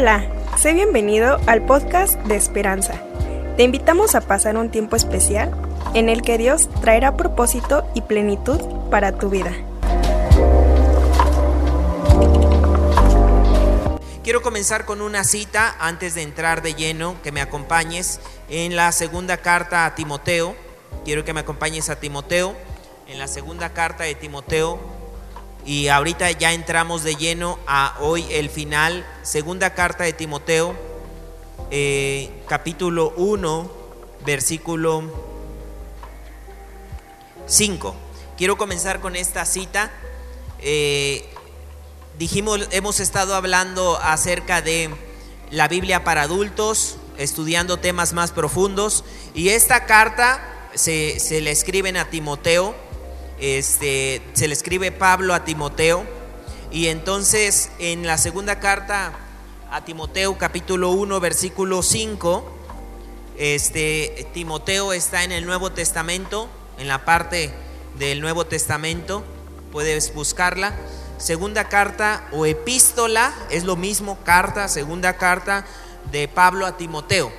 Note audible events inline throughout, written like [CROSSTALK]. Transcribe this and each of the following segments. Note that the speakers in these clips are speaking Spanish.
Hola, sé bienvenido al podcast de Esperanza. Te invitamos a pasar un tiempo especial en el que Dios traerá propósito y plenitud para tu vida. Quiero comenzar con una cita antes de entrar de lleno, que me acompañes en la segunda carta a Timoteo. Quiero que me acompañes a Timoteo, en la segunda carta de Timoteo. Y ahorita ya entramos de lleno a hoy el final, segunda carta de Timoteo, eh, capítulo 1, versículo 5. Quiero comenzar con esta cita. Eh, dijimos, hemos estado hablando acerca de la Biblia para adultos, estudiando temas más profundos, y esta carta se, le escriben a Timoteo, este, se le escribe Pablo a Timoteo, y entonces en la segunda carta a Timoteo, capítulo 1, versículo 5, este, Timoteo está en el Nuevo Testamento, en la parte del Nuevo Testamento, puedes buscarla. Segunda carta o epístola es lo mismo, carta, segunda carta de Pablo a Timoteo.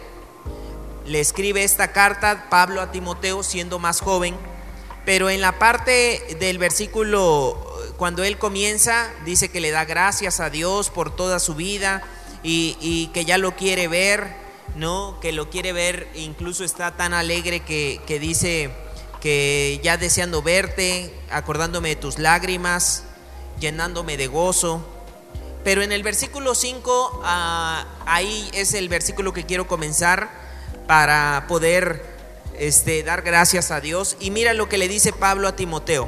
Le escribe esta carta Pablo a Timoteo siendo más joven, pero en la parte del versículo, cuando él comienza, dice que le da gracias a Dios por toda su vida y, que ya lo quiere ver, ¿no? Que lo quiere ver, incluso está tan alegre que, que dice que ya deseando verte, acordándome de tus lágrimas, llenándome de gozo. Pero en el versículo 5, ah, ahí es el versículo que quiero comenzar para poder este, dar gracias a Dios. Y mira lo que le dice Pablo a Timoteo.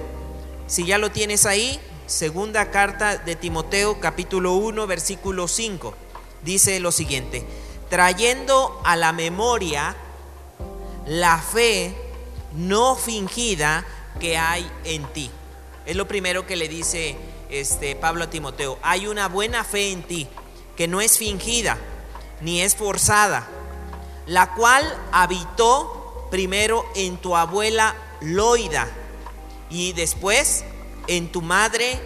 Si ya lo tienes ahí, segunda carta de Timoteo, capítulo 1, versículo 5, dice lo siguiente, trayendo a la memoria la fe no fingida que hay en ti. Es lo primero que le dice este, Pablo a Timoteo, hay una buena fe en ti, que no es fingida, ni es forzada, la cual habitó primero en tu abuela Loida y después en tu madre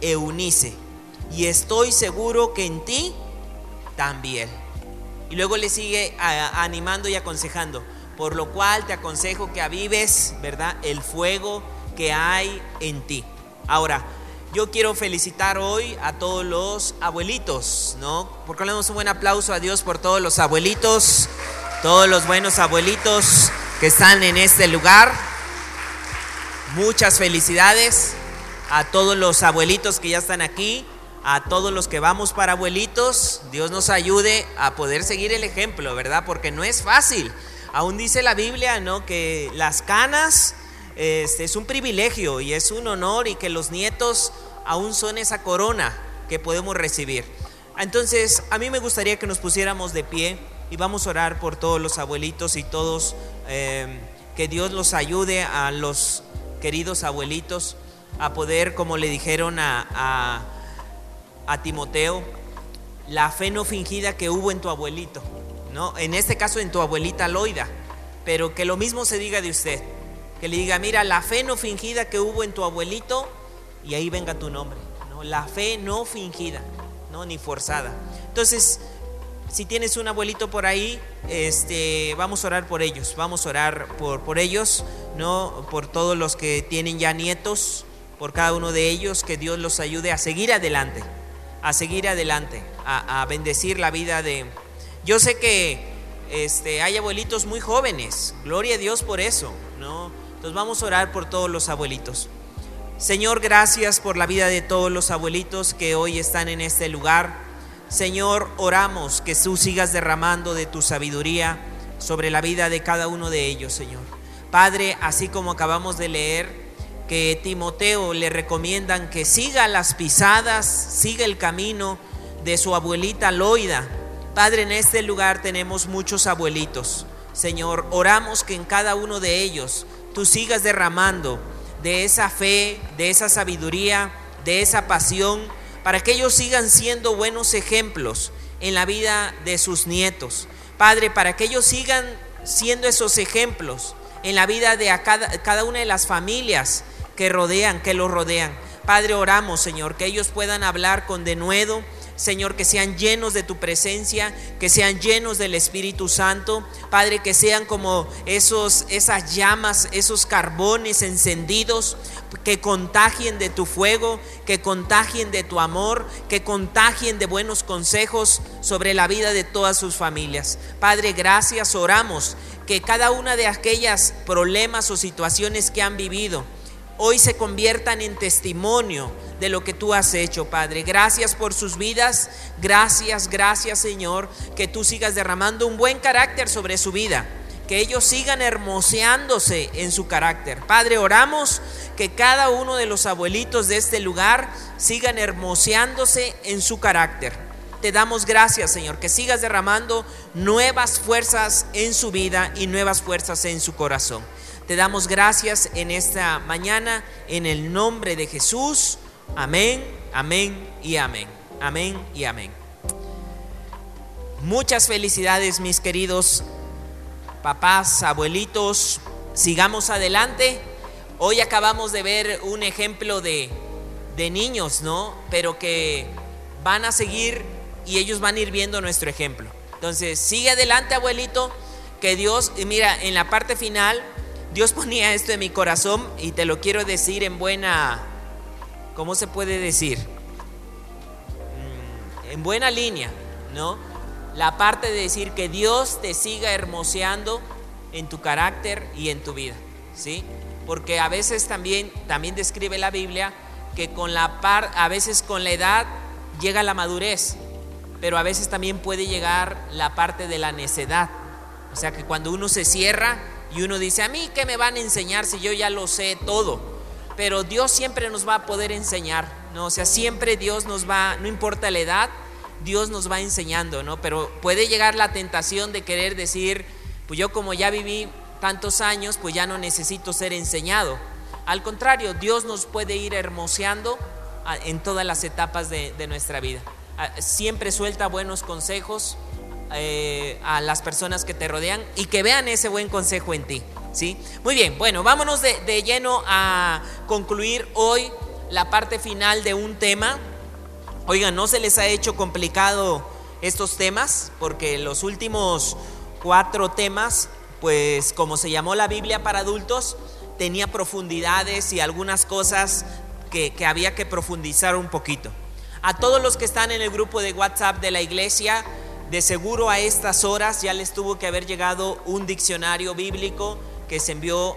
Eunice. Y estoy seguro que en ti también. Y luego le sigue animando y aconsejando, por lo cual te aconsejo que avives, ¿verdad? El fuego que hay en ti. Ahora, yo quiero felicitar hoy a todos los abuelitos, ¿no? Porque le damos un buen aplauso a Dios por todos los abuelitos, todos los buenos abuelitos que están en este lugar. Muchas felicidades a todos los abuelitos que ya están aquí, a todos los que vamos para abuelitos. Dios nos ayude a poder seguir el ejemplo, ¿verdad? Porque no es fácil. Aún dice la Biblia, ¿no? Que las canas este, es un privilegio y es un honor y que los nietos aún son esa corona que podemos recibir. Entonces, a mí me gustaría que nos pusiéramos de pie y vamos a orar por todos los abuelitos y todos, eh, que Dios los ayude a los queridos abuelitos a poder, como le dijeron a, a, Timoteo, la fe no fingida que hubo en tu abuelito, ¿no? En este caso en tu abuelita Loida, pero que lo mismo se diga de usted que le diga, mira, la fe no fingida que hubo en tu abuelito, y ahí venga tu nombre. ¿no? La fe no fingida, ¿no? ni forzada. Entonces, si tienes un abuelito por ahí, este, vamos a orar por ellos, vamos a orar por, por ellos, ¿no? por todos los que tienen ya nietos, por cada uno de ellos, que Dios los ayude a seguir adelante, a seguir adelante, a, a bendecir la vida de... Yo sé que este, hay abuelitos muy jóvenes, gloria a Dios por eso, ¿no? Entonces vamos a orar por todos los abuelitos. Señor, gracias por la vida de todos los abuelitos que hoy están en este lugar. Señor, oramos que tú sigas derramando de tu sabiduría sobre la vida de cada uno de ellos, Señor. Padre, así como acabamos de leer, que Timoteo le recomiendan que siga las pisadas, siga el camino de su abuelita Loida. Padre, en este lugar tenemos muchos abuelitos. Señor, oramos que en cada uno de ellos tú sigas derramando de esa fe, de esa sabiduría, de esa pasión, para que ellos sigan siendo buenos ejemplos en la vida de sus nietos. Padre, para que ellos sigan siendo esos ejemplos en la vida de cada, una de las familias que rodean, que los rodean. Padre, oramos, Señor, que ellos puedan hablar con denuedo, Señor, que sean llenos de tu presencia, que sean llenos del Espíritu Santo. Padre, que sean como esos, esas llamas, esos carbones encendidos, que contagien de tu fuego, que contagien de tu amor, que contagien de buenos consejos sobre la vida de todas sus familias. Padre, gracias, oramos que cada una de aquellas problemas o situaciones que han vivido hoy se conviertan en testimonio de lo que tú has hecho, Padre. Gracias por sus vidas. Gracias, gracias, Señor, que tú sigas derramando un buen carácter sobre su vida. Que ellos sigan hermoseándose en su carácter. Padre, oramos que cada uno de los abuelitos de este lugar sigan hermoseándose en su carácter. Te damos gracias, Señor, que sigas derramando nuevas fuerzas en su vida y nuevas fuerzas en su corazón. Te damos gracias en esta mañana en el nombre de Jesús. Amén, amén y amén. Amén y amén. Muchas felicidades mis queridos papás, abuelitos. Sigamos adelante. Hoy acabamos de ver un ejemplo de, de niños, ¿no? Pero que van a seguir y ellos van a ir viendo nuestro ejemplo. Entonces, sigue adelante, abuelito, que Dios, mira, en la parte final, Dios ponía esto en mi corazón y te lo quiero decir en buena ¿cómo se puede decir? Mm, en buena línea, ¿no? La parte de decir que Dios te siga hermoseando en tu carácter y en tu vida, ¿sí? Porque a veces también, también describe la Biblia que con la par, a veces con la edad llega la madurez, pero a veces también puede llegar la parte de la necedad. O sea que cuando uno se cierra y uno dice, a mí qué me van a enseñar si yo ya lo sé todo pero Dios siempre nos va a poder enseñar, ¿no? O sea, siempre Dios nos va, no importa la edad, Dios nos va enseñando, ¿no? Pero puede llegar la tentación de querer decir, pues yo como ya viví tantos años, pues ya no necesito ser enseñado. Al contrario, Dios nos puede ir hermoseando en todas las etapas de, nuestra vida. Siempre suelta buenos consejos eh, a las personas que te rodean y que vean ese buen consejo en ti. ¿sí? Muy bien, bueno, vámonos de, lleno a concluir hoy la parte final de un tema. Oigan, ¿no se les ha hecho complicado estos temas? Porque los últimos cuatro temas, pues como se llamó la Biblia para adultos, tenía profundidades y algunas cosas que, que había que profundizar un poquito. A todos los que están en el grupo de WhatsApp de la iglesia, de seguro a estas horas ya les tuvo que haber llegado un diccionario bíblico que se envió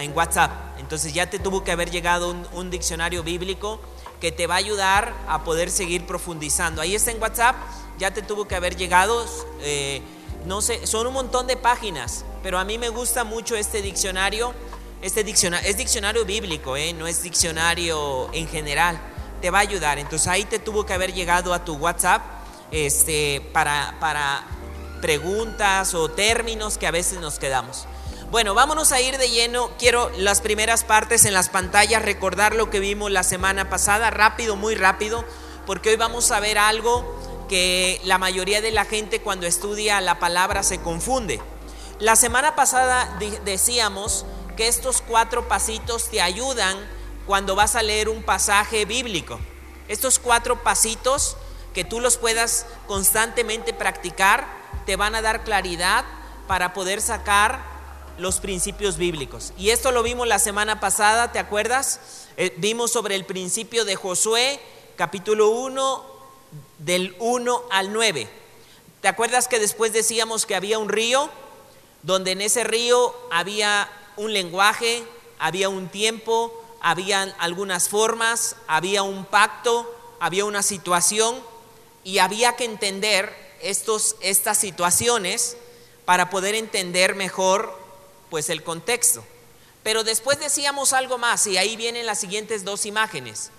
en WhatsApp. Entonces ya te tuvo que haber llegado un, diccionario bíblico que te va a ayudar a poder seguir profundizando. Ahí está en WhatsApp, ya te tuvo que haber llegado. Eh, no sé, son un montón de páginas, pero a mí me gusta mucho este diccionario. Este diccionario es diccionario bíblico, eh, no es diccionario en general. Te va a ayudar. Entonces ahí te tuvo que haber llegado a tu WhatsApp este, para, para preguntas o términos que a veces nos quedamos. Bueno, vámonos a ir de lleno. Quiero las primeras partes en las pantallas, recordar lo que vimos la semana pasada, rápido, muy rápido, porque hoy vamos a ver algo que la mayoría de la gente cuando estudia la palabra se confunde. La semana pasada decíamos que estos cuatro pasitos te ayudan cuando vas a leer un pasaje bíblico. Estos cuatro pasitos que tú los puedas constantemente practicar te van a dar claridad para poder sacar los principios bíblicos. Y esto lo vimos la semana pasada, ¿te acuerdas? Eh, vimos sobre el principio de Josué, capítulo 1, del 1 al 9. ¿Te acuerdas que después decíamos que había un río? Donde en ese río había un lenguaje, había un tiempo, había algunas formas, había un pacto, había una situación y había que entender estos, estas situaciones para poder entender mejor pues el contexto. Pero después decíamos algo más y ahí vienen las siguientes dos imágenes.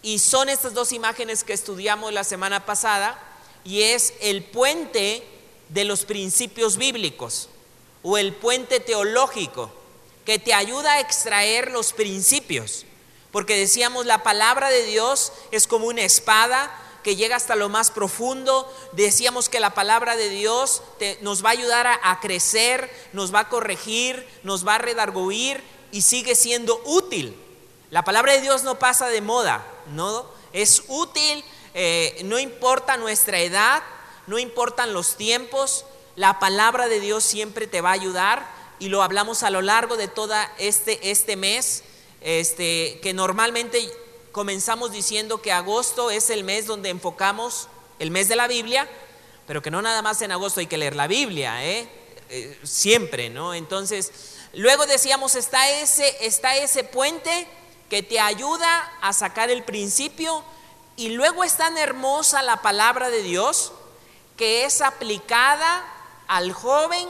Y son estas dos imágenes que estudiamos la semana pasada y es el puente de los principios bíblicos o el puente teológico que te ayuda a extraer los principios. Porque decíamos, la palabra de Dios es como una espada que llega hasta lo más profundo. Decíamos que la palabra de Dios nos va a ayudar a, crecer, nos va a corregir, nos va a redarguir y sigue siendo útil. La palabra de Dios no pasa de moda, ¿no? Es útil, eh, no importa nuestra edad, no importan los tiempos, la palabra de Dios siempre te va a ayudar y lo hablamos a lo largo de todo este, este mes, este, que normalmente comenzamos diciendo que agosto es el mes donde enfocamos el mes de la Biblia, pero que no nada más en agosto hay que leer la Biblia, ¿eh? Eh, siempre, ¿no? Entonces, luego decíamos, está ese, está ese puente que te ayuda a sacar el principio y luego es tan hermosa la palabra de Dios que es aplicada al joven,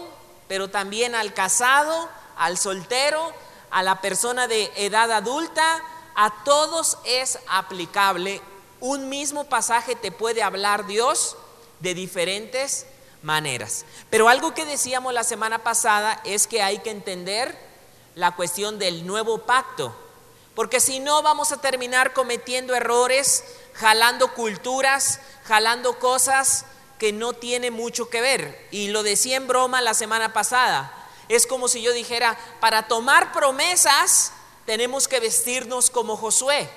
pero también al casado, al soltero, a la persona de edad adulta, a todos es aplicable. Un mismo pasaje te puede hablar Dios de diferentes maneras. Pero algo que decíamos la semana pasada es que hay que entender la cuestión del nuevo pacto, porque si no vamos a terminar cometiendo errores, jalando culturas, jalando cosas que no tiene mucho que ver. Y lo decía en broma la semana pasada. Es como si yo dijera, para tomar promesas tenemos que vestirnos como Josué.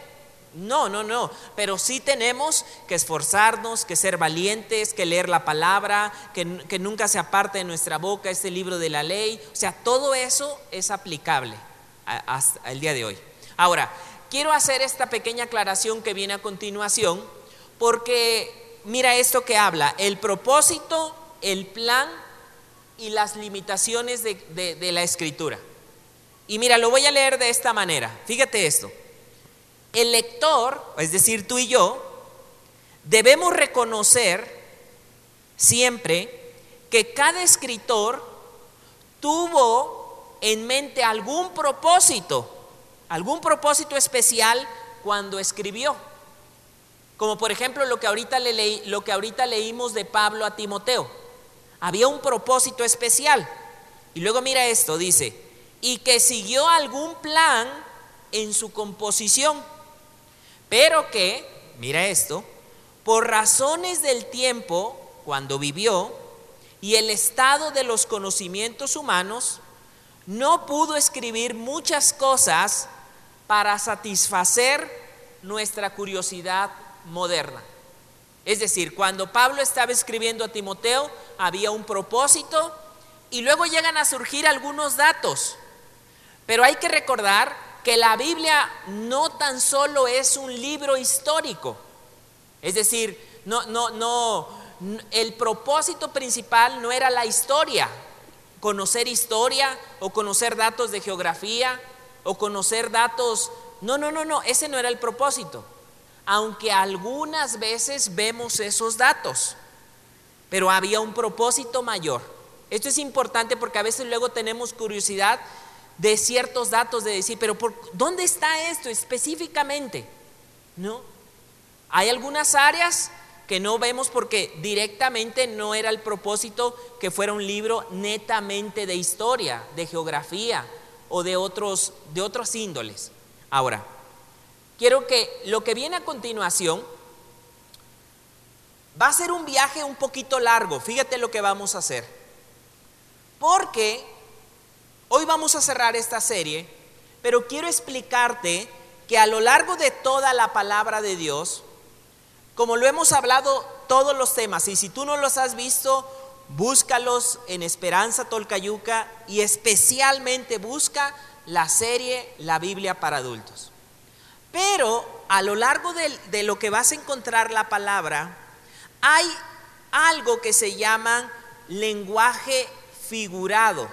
No, no, no, pero sí tenemos que esforzarnos, que ser valientes, que leer la palabra, que, nunca se aparte de nuestra boca este libro de la ley. O sea, todo eso es aplicable hasta el día de hoy. Ahora, quiero hacer esta pequeña aclaración que viene a continuación, porque mira esto que habla, el propósito, el plan y las limitaciones de, la escritura. Y mira, lo voy a leer de esta manera. Fíjate esto. El lector, es decir, tú y yo, debemos reconocer siempre que cada escritor tuvo en mente algún propósito, algún propósito especial cuando escribió. Como por ejemplo lo que ahorita, le lo que ahorita leímos de Pablo a Timoteo. Había un propósito especial. Y luego mira esto, dice, y que siguió algún plan en su composición, pero que, mira esto, por razones del tiempo, cuando vivió, y el estado de los conocimientos humanos, no pudo escribir muchas cosas para satisfacer nuestra curiosidad moderna. Es decir, cuando Pablo estaba escribiendo a Timoteo, había un propósito y luego llegan a surgir algunos datos. Pero hay que recordar que la Biblia no tan solo es un libro histórico. Es decir, no, no, no, el propósito principal no era la historia, conocer historia o conocer datos de geografía o conocer datos. No, no, no, no, ese no era el propósito aunque algunas veces vemos esos datos, pero había un propósito mayor. Esto es importante porque a veces luego tenemos curiosidad de ciertos datos, de decir, pero ¿por ¿dónde está esto específicamente? ¿No? Hay algunas áreas que no vemos porque directamente no era el propósito que fuera un libro netamente de historia, de geografía o de otros, de otros índoles. Ahora, quiero que lo que viene a continuación va a ser un viaje un poquito largo. Fíjate lo que vamos a hacer. Porque hoy vamos a cerrar esta serie, pero quiero explicarte que a lo largo de toda la palabra de Dios, como lo hemos hablado todos los temas, y si tú no los has visto, búscalos en Esperanza Tolcayuca y especialmente busca la serie La Biblia para adultos. Pero a lo largo de, lo que vas a encontrar la palabra, hay algo que se llama lenguaje figurado.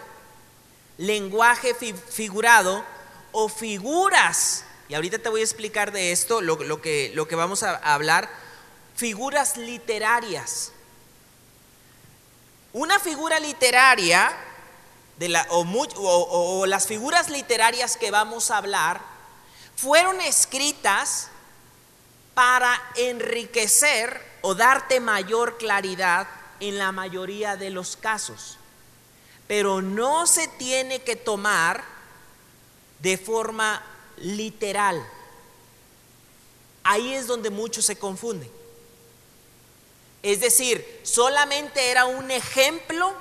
Lenguaje figurado o figuras. Y ahorita te voy a explicar de esto, lo, que, lo que vamos a hablar. Figuras literarias. Una figura literaria, de la, o las figuras literarias que vamos a hablar, fueron escritas para enriquecer o darte mayor claridad en la mayoría de los casos. Pero no se tiene que tomar de forma literal. Ahí es donde muchos se confunden. Es decir, solamente era un ejemplo,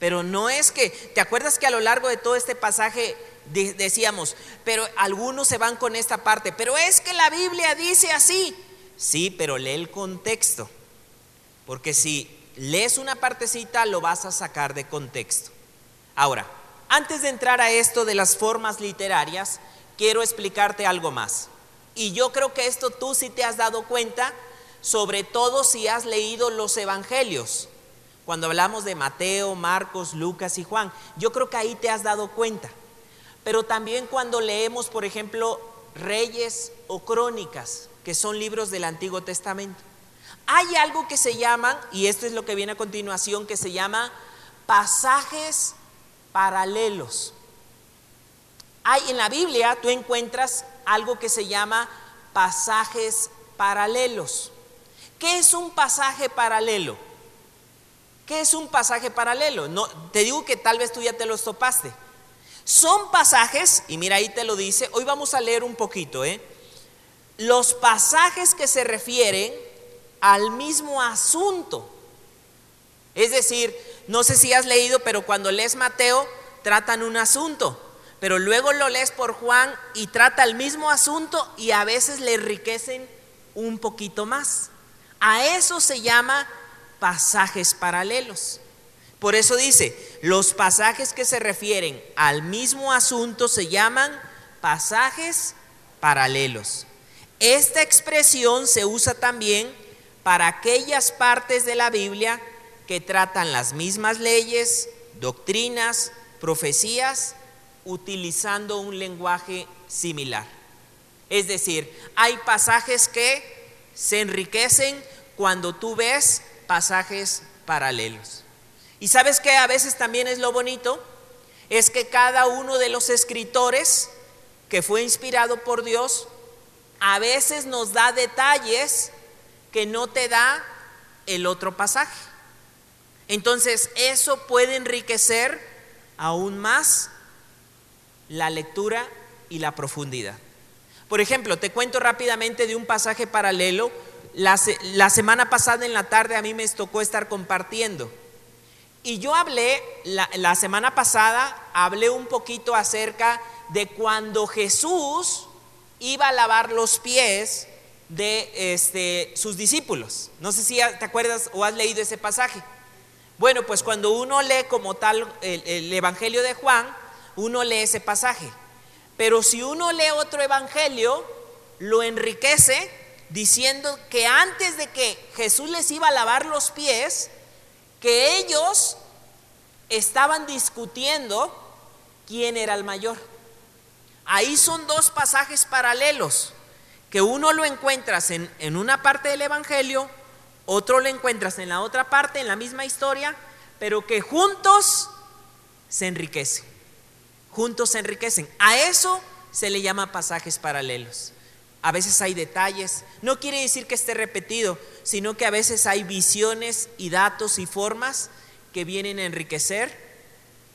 pero no es que, ¿te acuerdas que a lo largo de todo este pasaje decíamos, pero algunos se van con esta parte, pero es que la Biblia dice así. Sí, pero lee el contexto. Porque si lees una partecita, lo vas a sacar de contexto. Ahora, antes de entrar a esto de las formas literarias, quiero explicarte algo más. Y yo creo que esto tú sí te has dado cuenta, sobre todo si has leído los evangelios. Cuando hablamos de Mateo, Marcos, Lucas y Juan, yo creo que ahí te has dado cuenta. Pero también cuando leemos, por ejemplo, Reyes o Crónicas, que son libros del Antiguo Testamento. Hay algo que se llaman, y esto es lo que viene a continuación, que se llama pasajes paralelos. Hay en la Biblia, tú encuentras algo que se llama pasajes paralelos. ¿Qué es un pasaje paralelo? ¿Qué es un pasaje paralelo? No, te digo que tal vez tú ya te los topaste. Son pasajes, y mira ahí te lo dice, hoy vamos a leer un poquito, ¿eh? Los pasajes que se refieren al mismo asunto. Es decir, no sé si has leído, pero cuando lees Mateo, tratan un asunto, pero luego lo lees por Juan y trata el mismo asunto y a veces le enriquecen un poquito más. A eso se llama pasajes paralelos. Por eso dice, los pasajes que se refieren al mismo asunto se llaman pasajes paralelos. Esta expresión se usa también para aquellas partes de la Biblia que tratan las mismas leyes, doctrinas, profecías, utilizando un lenguaje similar. Es decir, hay pasajes que se enriquecen cuando tú ves pasajes paralelos. Y sabes que a veces también es lo bonito, es que cada uno de los escritores que fue inspirado por Dios, a veces nos da detalles que no te da el otro pasaje. Entonces eso puede enriquecer aún más la lectura y la profundidad. Por ejemplo, te cuento rápidamente de un pasaje paralelo. La, semana pasada en la tarde a mí me tocó estar compartiendo y yo hablé, la, semana pasada, hablé un poquito acerca de cuando Jesús iba a lavar los pies de este, sus discípulos. No sé si te acuerdas o has leído ese pasaje. Bueno, pues cuando uno lee como tal el, el, Evangelio de Juan, uno lee ese pasaje. Pero si uno lee otro Evangelio, lo enriquece diciendo que antes de que Jesús les iba a lavar los pies, que ellos estaban discutiendo quién era el mayor. Ahí son dos pasajes paralelos, que uno lo encuentras en, en, una parte del Evangelio, otro lo encuentras en la otra parte, en la misma historia, pero que juntos se enriquecen. Juntos se enriquecen. A eso se le llama pasajes paralelos. A veces hay detalles. No quiere decir que esté repetido, sino que a veces hay visiones y datos y formas que vienen a enriquecer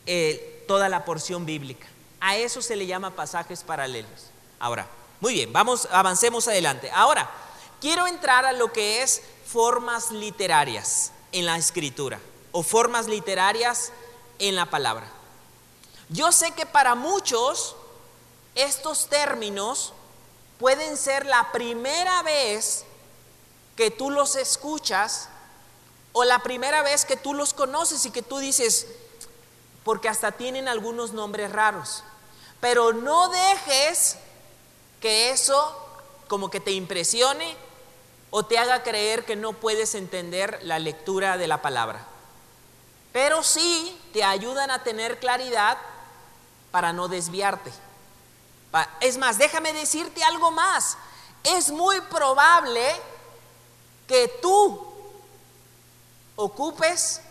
eh, toda la porción bíblica. A eso se le llama pasajes paralelos. Ahora, muy bien, vamos, avancemos adelante. Ahora, quiero entrar a lo que es formas literarias en la escritura o formas literarias en la palabra. Yo sé que para muchos estos términos pueden ser la primera vez que tú los escuchas o la primera vez que tú los conoces y que tú dices, porque hasta tienen algunos nombres raros. Pero no dejes que eso como que te impresione o te haga creer que no puedes entender la lectura de la palabra. Pero sí te ayudan a tener claridad para no desviarte. Es más, déjame decirte algo más. Es muy probable que tú ocupes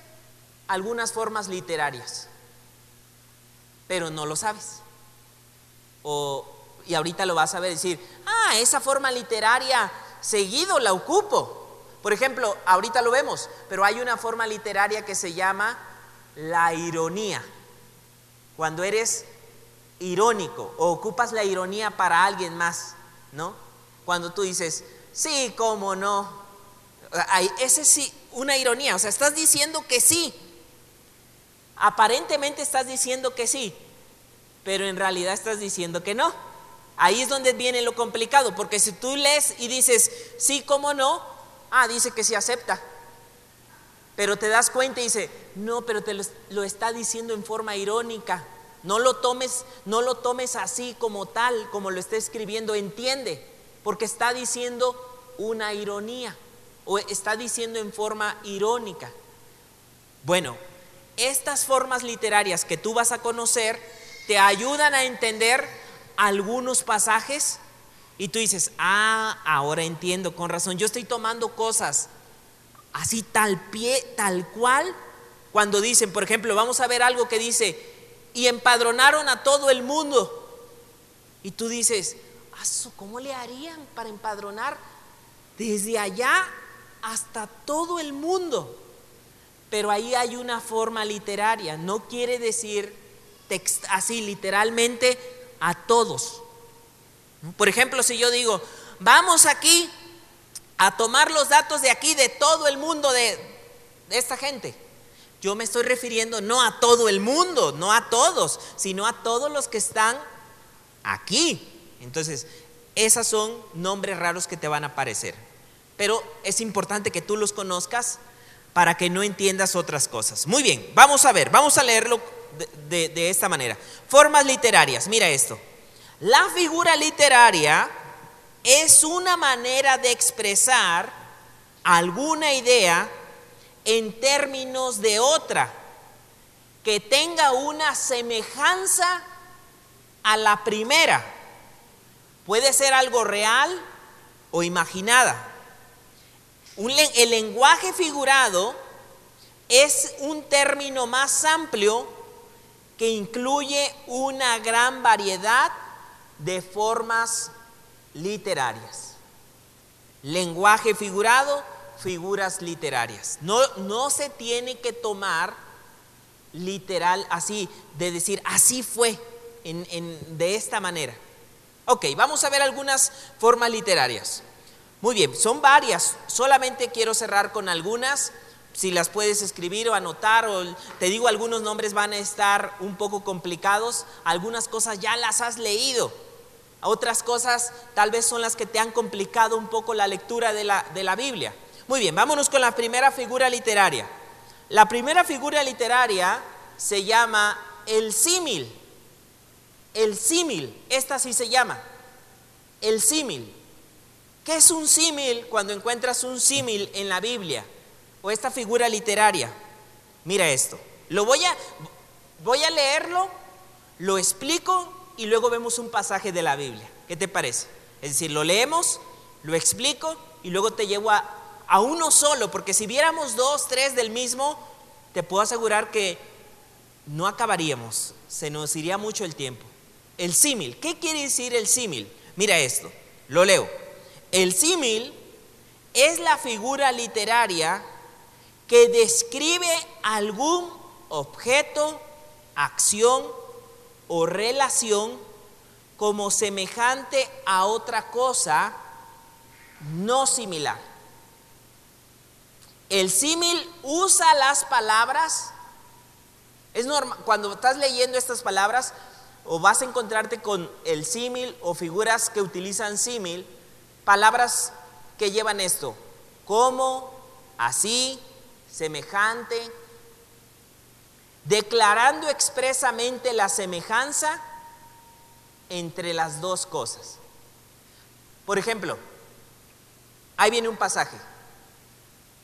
algunas formas literarias, pero no lo sabes. O, y ahorita lo vas a ver decir, ah, esa forma literaria seguido la ocupo. Por ejemplo, ahorita lo vemos, pero hay una forma literaria que se llama la ironía. Cuando eres irónico o ocupas la ironía para alguien más, ¿no? Cuando tú dices, sí, cómo no. Ese sí, una ironía, o sea, estás diciendo que sí. Aparentemente estás diciendo que sí, pero en realidad estás diciendo que no. Ahí es donde viene lo complicado, porque si tú lees y dices, sí, cómo no, ah, dice que sí acepta. Pero te das cuenta y dice, no, pero te lo, está diciendo en forma irónica. No lo tomes, no lo tomes así como tal, como lo está escribiendo, entiende, porque está diciendo una ironía o está diciendo en forma irónica. Bueno, estas formas literarias que tú vas a conocer te ayudan a entender algunos pasajes y tú dices, ah, ahora entiendo, con razón, yo estoy tomando cosas así tal pie, tal cual, cuando dicen, por ejemplo, vamos a ver algo que dice, y empadronaron a todo el mundo. Y tú dices, ¿cómo le harían para empadronar desde allá hasta todo el mundo? Pero ahí hay una forma literaria, no quiere decir así literalmente a todos. Por ejemplo, si yo digo, vamos aquí a tomar los datos de aquí, de todo el mundo, de, esta gente. Yo me estoy refiriendo no a todo el mundo, no a todos, sino a todos los que están aquí. Entonces, esos son nombres raros que te van a aparecer. Pero es importante que tú los conozcas para que no entiendas otras cosas. Muy bien, vamos a ver, vamos a leerlo de, esta manera. Formas literarias, mira esto. La figura literaria es una manera de expresar alguna idea en términos de otra, que tenga una semejanza a la primera. Puede ser algo real o imaginada. el lenguaje figurado es un término más amplio que incluye una gran variedad de formas literarias. Lenguaje figurado, figuras literarias. No, no se tiene que tomar literal así, de decir, así fue, de esta manera. Ok, vamos a ver algunas formas literarias. Muy bien, son varias, solamente quiero cerrar con algunas si las puedes escribir o anotar, o te digo, algunos nombres van a estar un poco complicados, algunas cosas ya las has leído, otras cosas tal vez son las que te han complicado un poco la lectura de la, de la Biblia. Muy bien, vámonos con la primera figura literaria. La primera figura literaria se llama el símil. El símil, esta sí se llama. El símil. ¿Qué es un símil cuando encuentras un símil en la Biblia? O esta figura literaria. Mira esto. Lo voy a voy a leerlo, lo explico y luego vemos un pasaje de la Biblia. ¿Qué te parece? Es decir, lo leemos, lo explico y luego te llevo a, a uno solo, porque si viéramos dos, tres del mismo, te puedo asegurar que no acabaríamos, se nos iría mucho el tiempo. El símil, ¿qué quiere decir el símil? Mira esto, lo leo. El símil es la figura literaria que describe algún objeto, acción o relación como semejante a otra cosa no similar. El símil usa las palabras. Es normal, cuando estás leyendo estas palabras, o vas a encontrarte con el símil o figuras que utilizan símil, palabras que llevan esto, como, así, semejante, declarando expresamente la semejanza entre las dos cosas. Por ejemplo, ahí viene un pasaje.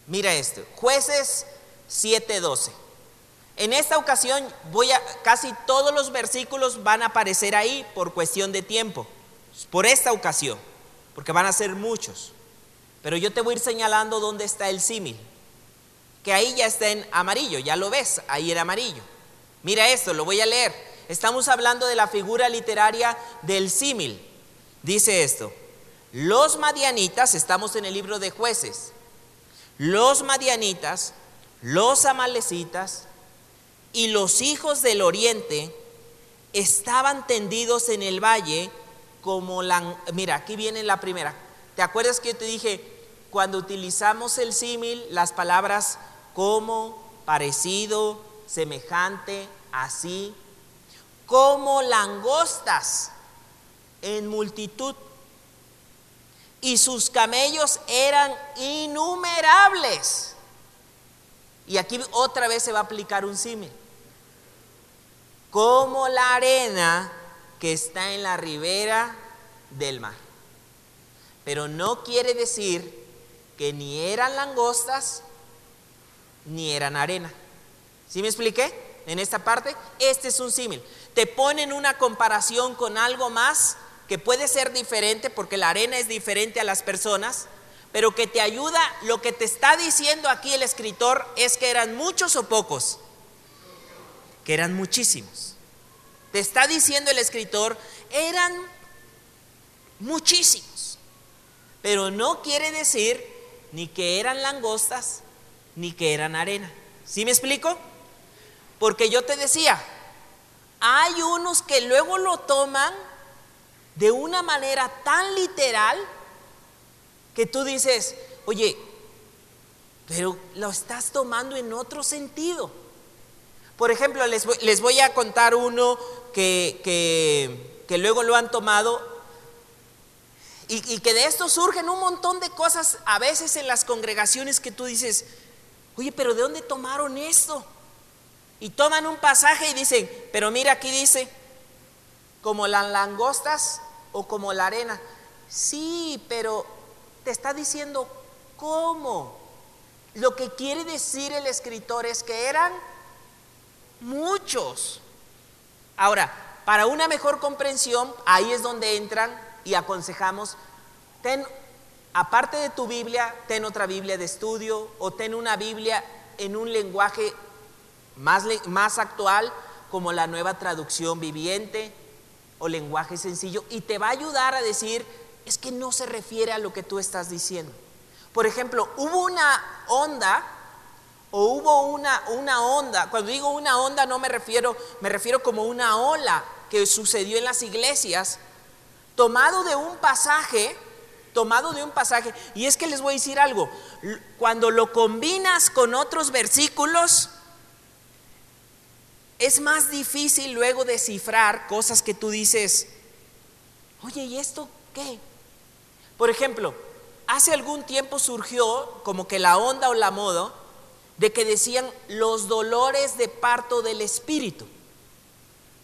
Mira esto, jueces 7:12. En esta ocasión voy a casi todos los versículos van a aparecer ahí por cuestión de tiempo. Por esta ocasión, porque van a ser muchos. Pero yo te voy a ir señalando dónde está el símil que ahí ya está en amarillo, ya lo ves, ahí en amarillo. Mira esto, lo voy a leer. Estamos hablando de la figura literaria del símil. Dice esto, los madianitas, estamos en el libro de jueces, los madianitas, los amalecitas y los hijos del oriente estaban tendidos en el valle como la... Mira, aquí viene la primera. ¿Te acuerdas que yo te dije, cuando utilizamos el símil, las palabras como, parecido, semejante, así, como langostas en multitud y sus camellos eran innumerables. Y aquí otra vez se va a aplicar un símil. Como la arena que está en la ribera del mar. Pero no quiere decir que ni eran langostas ni eran arena. ¿Sí me expliqué? En esta parte, este es un símil. Te ponen una comparación con algo más que puede ser diferente porque la arena es diferente a las personas, pero que te ayuda, lo que te está diciendo aquí el escritor es que eran muchos o pocos, que eran muchísimos. Te está diciendo el escritor, eran muchísimos, pero no quiere decir ni que eran langostas, ni que eran arena. ¿Sí me explico? Porque yo te decía, hay unos que luego lo toman de una manera tan literal que tú dices, oye, pero lo estás tomando en otro sentido. Por ejemplo, les voy, a contar uno que, que, luego lo han tomado y, y, que de esto surgen un montón de cosas a veces en las congregaciones que tú dices, oye, pero ¿de dónde tomaron esto? Y toman un pasaje y dicen, pero mira aquí dice, como las langostas o como la arena. Sí, pero te está diciendo cómo. Lo que quiere decir el escritor es que eran muchos. Ahora, para una mejor comprensión, ahí es donde entran y aconsejamos, ten, aparte de tu Biblia, ten otra Biblia de estudio o ten una Biblia en un lenguaje más, más actual, como la nueva traducción viviente o lenguaje sencillo, y te va a ayudar a decir, es que no se refiere a lo que tú estás diciendo. Por ejemplo, hubo una onda o hubo una, una onda, cuando digo una onda no me refiero, me refiero como una ola que sucedió en las iglesias, tomado de un pasaje, tomado de un pasaje, y es que les voy a decir algo, cuando lo combinas con otros versículos, es más difícil luego descifrar cosas que tú dices, oye, ¿y esto qué? Por ejemplo, hace algún tiempo surgió como que la onda o la moda de que decían los dolores de parto del espíritu.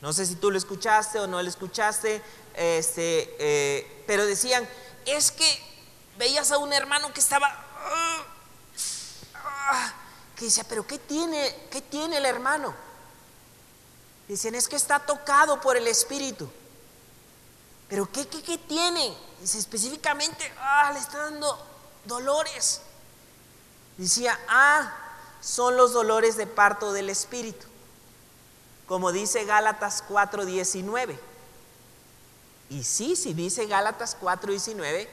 No sé si tú lo escuchaste o no lo escuchaste, este, eh, pero decían, es que veías a un hermano que estaba, ah, ah", que decía, pero ¿qué tiene, qué tiene el hermano? Dicen, es que está tocado por el Espíritu. Pero ¿qué, qué, qué tiene? Dice específicamente, ah, le está dando dolores. Decía, ah, son los dolores de parto del Espíritu. Como dice Gálatas 4:19. Y sí, si dice Gálatas 4:19,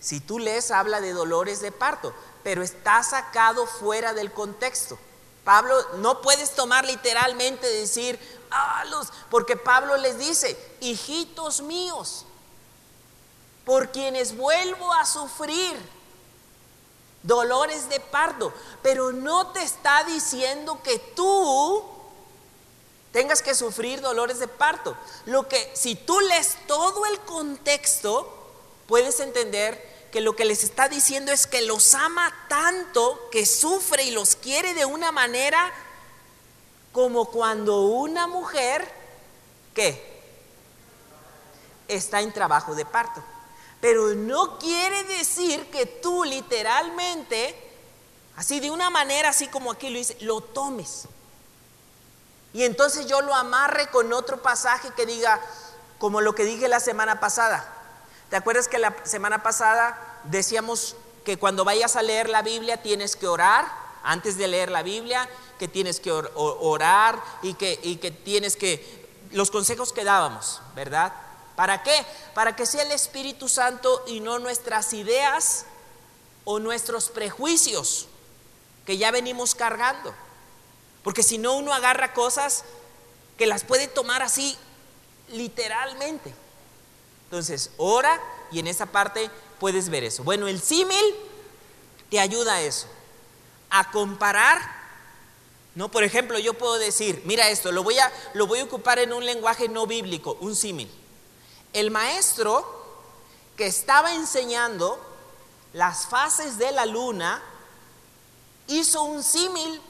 si tú lees habla de dolores de parto, pero está sacado fuera del contexto. Pablo no puedes tomar literalmente decir, ah, los, porque Pablo les dice, hijitos míos, por quienes vuelvo a sufrir dolores de parto, pero no te está diciendo que tú tengas que sufrir dolores de parto. Lo que si tú lees todo el contexto, puedes entender que lo que les está diciendo es que los ama tanto que sufre y los quiere de una manera como cuando una mujer, ¿qué? Está en trabajo de parto. Pero no quiere decir que tú literalmente, así de una manera, así como aquí lo dice, lo tomes. Y entonces yo lo amarre con otro pasaje que diga, como lo que dije la semana pasada, ¿Te acuerdas que la semana pasada decíamos que cuando vayas a leer la Biblia tienes que orar antes de leer la Biblia, que tienes que orar y que, y que tienes que... Los consejos que dábamos, ¿verdad? ¿Para qué? Para que sea el Espíritu Santo y no nuestras ideas o nuestros prejuicios que ya venimos cargando. Porque si no uno agarra cosas que las puede tomar así literalmente. Entonces, ora y en esa parte puedes ver eso. Bueno, el símil te ayuda a eso, a comparar. No, por ejemplo, yo puedo decir, mira esto, lo voy a, lo voy a ocupar en un lenguaje no bíblico, un símil. el maestro que estaba enseñando las fases de la luna hizo un símil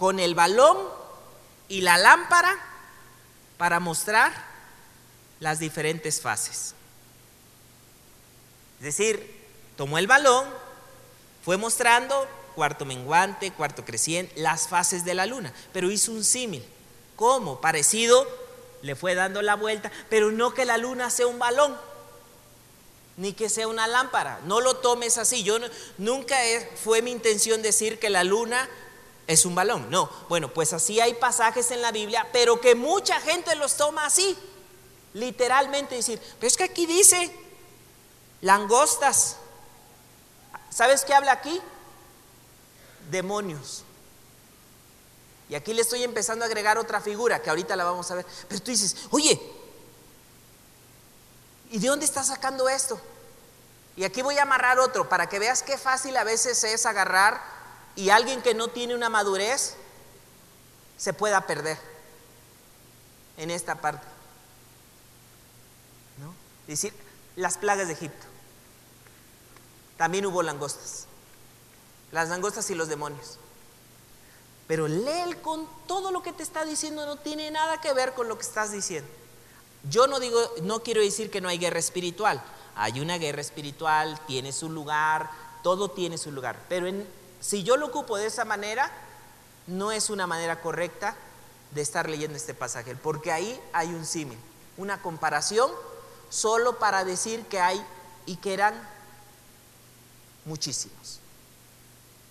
con el balón y la lámpara para mostrar las diferentes fases. Es decir, tomó el balón, fue mostrando cuarto menguante, cuarto creciente, las fases de la luna, pero hizo un símil. ¿Cómo? Parecido, le fue dando la vuelta, pero no que la luna sea un balón, ni que sea una lámpara. No lo tomes así. Yo nunca fue mi intención decir que la luna es un balón. No, bueno, pues así hay pasajes en la Biblia, pero que mucha gente los toma así. Literalmente decir, pero es que aquí dice langostas. ¿Sabes qué habla aquí? Demonios. Y aquí le estoy empezando a agregar otra figura que ahorita la vamos a ver. Pero tú dices, oye, ¿y de dónde está sacando esto? Y aquí voy a amarrar otro para que veas qué fácil a veces es agarrar y alguien que no tiene una madurez se pueda perder en esta parte. ¿No? Es decir, las plagas de Egipto. También hubo langostas. Las langostas y los demonios. Pero lee con todo lo que te está diciendo no tiene nada que ver con lo que estás diciendo. Yo no digo, no quiero decir que no hay guerra espiritual. Hay una guerra espiritual, tiene su lugar, todo tiene su lugar. Pero si yo lo ocupo de esa manera, no es una manera correcta de estar leyendo este pasaje, porque ahí hay un símil, una comparación solo para decir que hay y que eran muchísimos.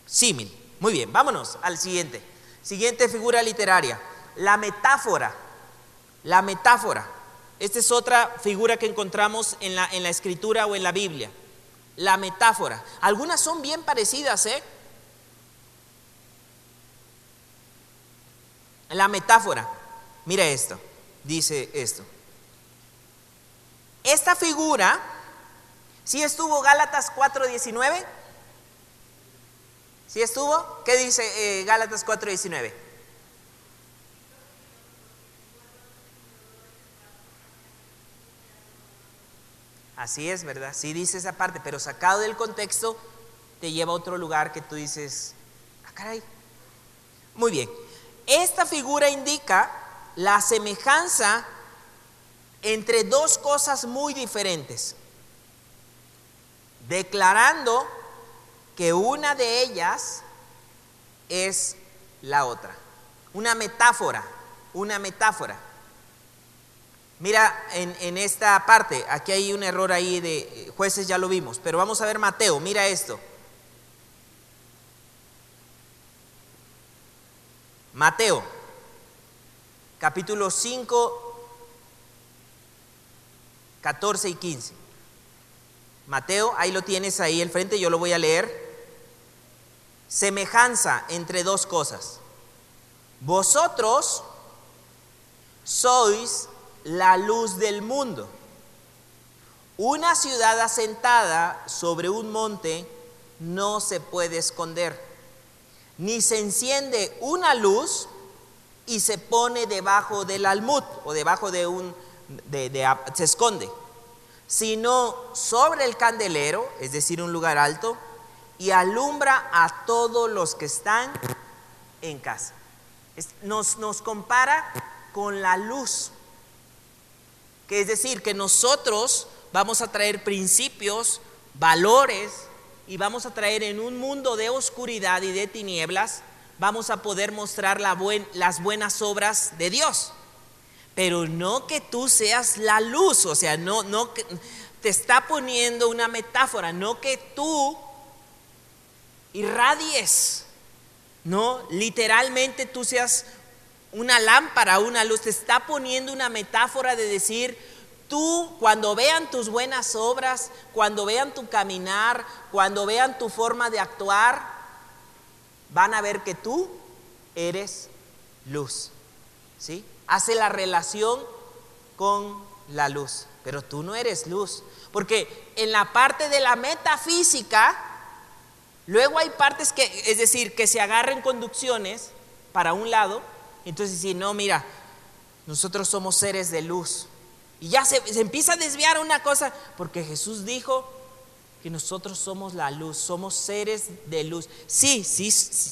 Símil. Muy bien, vámonos al siguiente. Siguiente figura literaria, la metáfora. La metáfora. Esta es otra figura que encontramos en la, en la escritura o en la Biblia. La metáfora. Algunas son bien parecidas, ¿eh? La metáfora. Mira esto. Dice esto. Esta figura, si estuvo Gálatas 4:19? ¿Sí estuvo? ¿Qué dice eh, Gálatas 4:19? Así es, ¿verdad? Sí dice esa parte, pero sacado del contexto te lleva a otro lugar que tú dices, ah, caray. Muy bien. Esta figura indica la semejanza entre dos cosas muy diferentes, declarando que una de ellas es la otra. Una metáfora, una metáfora. Mira, en, esta parte, aquí hay un error ahí de eh, jueces, ya lo vimos, pero vamos a ver Mateo, mira esto. Mateo, capítulo 5, 14 y 15. Mateo, ahí lo tienes ahí al frente, yo lo voy a leer. Semejanza entre dos cosas. Vosotros sois la luz del mundo. Una ciudad asentada sobre un monte no se puede esconder, ni se enciende una luz y se pone debajo del almud o debajo de un, se esconde, sino sobre el candelero, es decir, un lugar alto, y alumbra a todos los que están en casa. Nos, nos compara con la luz que es decir, que nosotros vamos a traer principios, valores, y vamos a traer en un mundo de oscuridad y de tinieblas, vamos a poder mostrar las buenas obras de Dios. Pero no que tú seas la luz, o sea, no, no que, te está poniendo una metáfora, no que tú irradies, no, literalmente tú seas una lámpara, una luz, te está poniendo una metáfora de decir, tú cuando vean tus buenas obras, cuando vean tu caminar, cuando vean tu forma de actuar, van a ver que tú eres luz. ¿Sí? Hace la relación con la luz, pero tú no eres luz, porque en la parte de la metafísica, luego hay partes que, es decir, que se agarren conducciones para un lado, entonces, si no, mira, nosotros somos seres de luz. Y ya se, empieza a desviar una cosa, porque Jesús dijo que nosotros somos la luz, somos seres de luz. Sí, sí,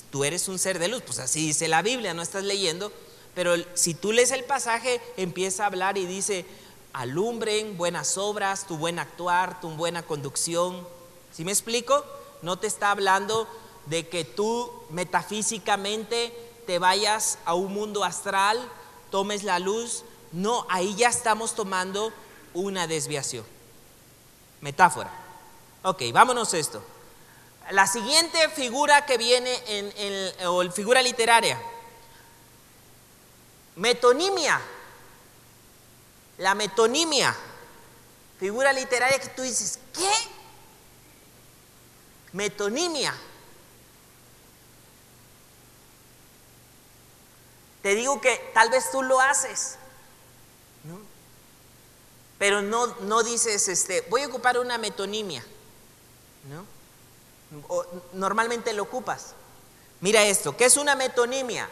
tú eres un ser de luz, pues así dice la Biblia, no estás leyendo, pero si tú lees el pasaje, empieza a hablar y dice, alumbren buenas obras, tu buen actuar, tu buena conducción. ¿Sí me explico? No te está hablando de que tú metafísicamente te vayas a un mundo astral, tomes la luz. No, ahí ya estamos tomando una desviación. Metáfora. Ok, vámonos a esto. La siguiente figura que viene en, en o figura literaria, metonimia. La metonimia, figura literaria que tú dices, ¿qué? Metonimia. Te digo que tal vez tú lo haces. Pero no, no dices, este, voy a ocupar una metonimia, ¿no? normalmente lo ocupas. Mira esto, ¿qué es una metonimia?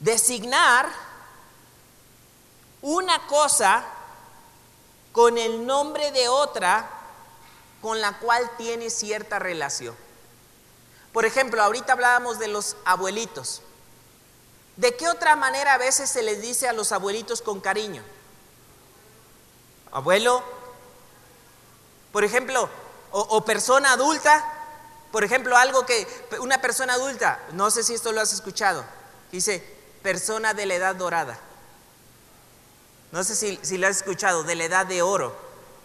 Designar una cosa con el nombre de otra con la cual tiene cierta relación. Por ejemplo, ahorita hablábamos de los abuelitos. ¿De qué otra manera a veces se les dice a los abuelitos con cariño? Abuelo, por ejemplo, o, persona adulta, por ejemplo, algo que una persona adulta, no sé si esto lo has escuchado, dice persona de la edad dorada. No sé si, si lo has escuchado, de la edad de oro.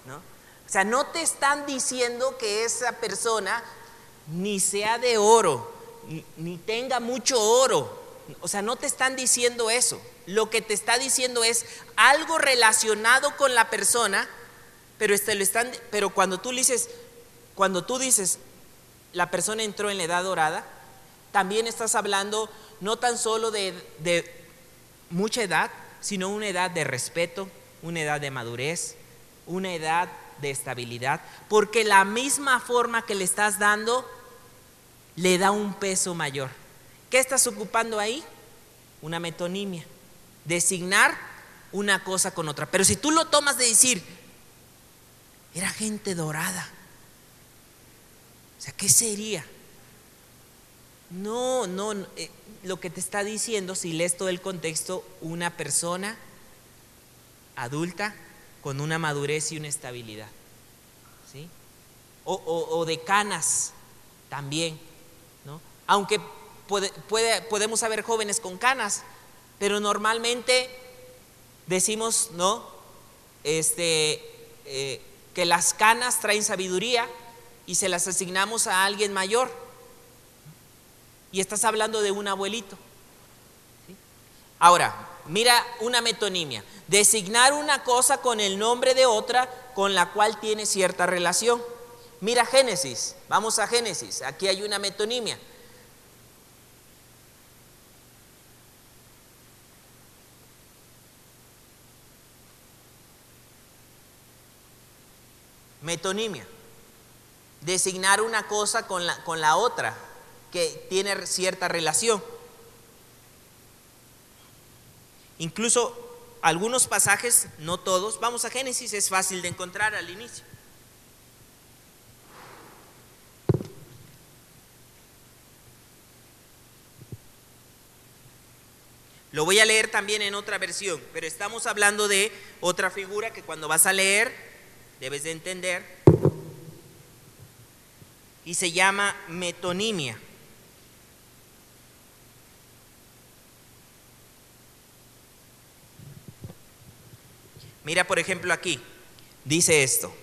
¿no? O sea, no te están diciendo que esa persona ni sea de oro, ni tenga mucho oro, o sea, no te están diciendo eso. Lo que te está diciendo es algo relacionado con la persona, pero, este, lo están, pero cuando tú dices, cuando tú dices, la persona entró en la edad dorada, también estás hablando no tan solo de, de mucha edad, sino una edad de respeto, una edad de madurez, una edad de estabilidad, porque la misma forma que le estás dando le da un peso mayor. ¿Qué estás ocupando ahí? Una metonimia. Designar una cosa con otra. Pero si tú lo tomas de decir, era gente dorada. O sea, ¿qué sería? No, no, eh, lo que te está diciendo, si lees todo el contexto, una persona adulta con una madurez y una estabilidad. ¿Sí? O, o de canas también, ¿no? Aunque podemos saber jóvenes con canas, pero normalmente decimos, ¿no? Este, eh, que las canas traen sabiduría y se las asignamos a alguien mayor. Y estás hablando de un abuelito. Ahora, mira una metonimia. Designar una cosa con el nombre de otra con la cual tiene cierta relación. Mira Génesis, vamos a Génesis, aquí hay una metonimia. Metonimia. Designar una cosa con la, con la otra que tiene cierta relación. Incluso algunos pasajes, no todos, vamos a Génesis, es fácil de encontrar al inicio. Lo voy a leer también en otra versión, pero estamos hablando de otra figura que cuando vas a leer debes de entender, y se llama metonimia. Mira, por ejemplo, aquí, dice esto.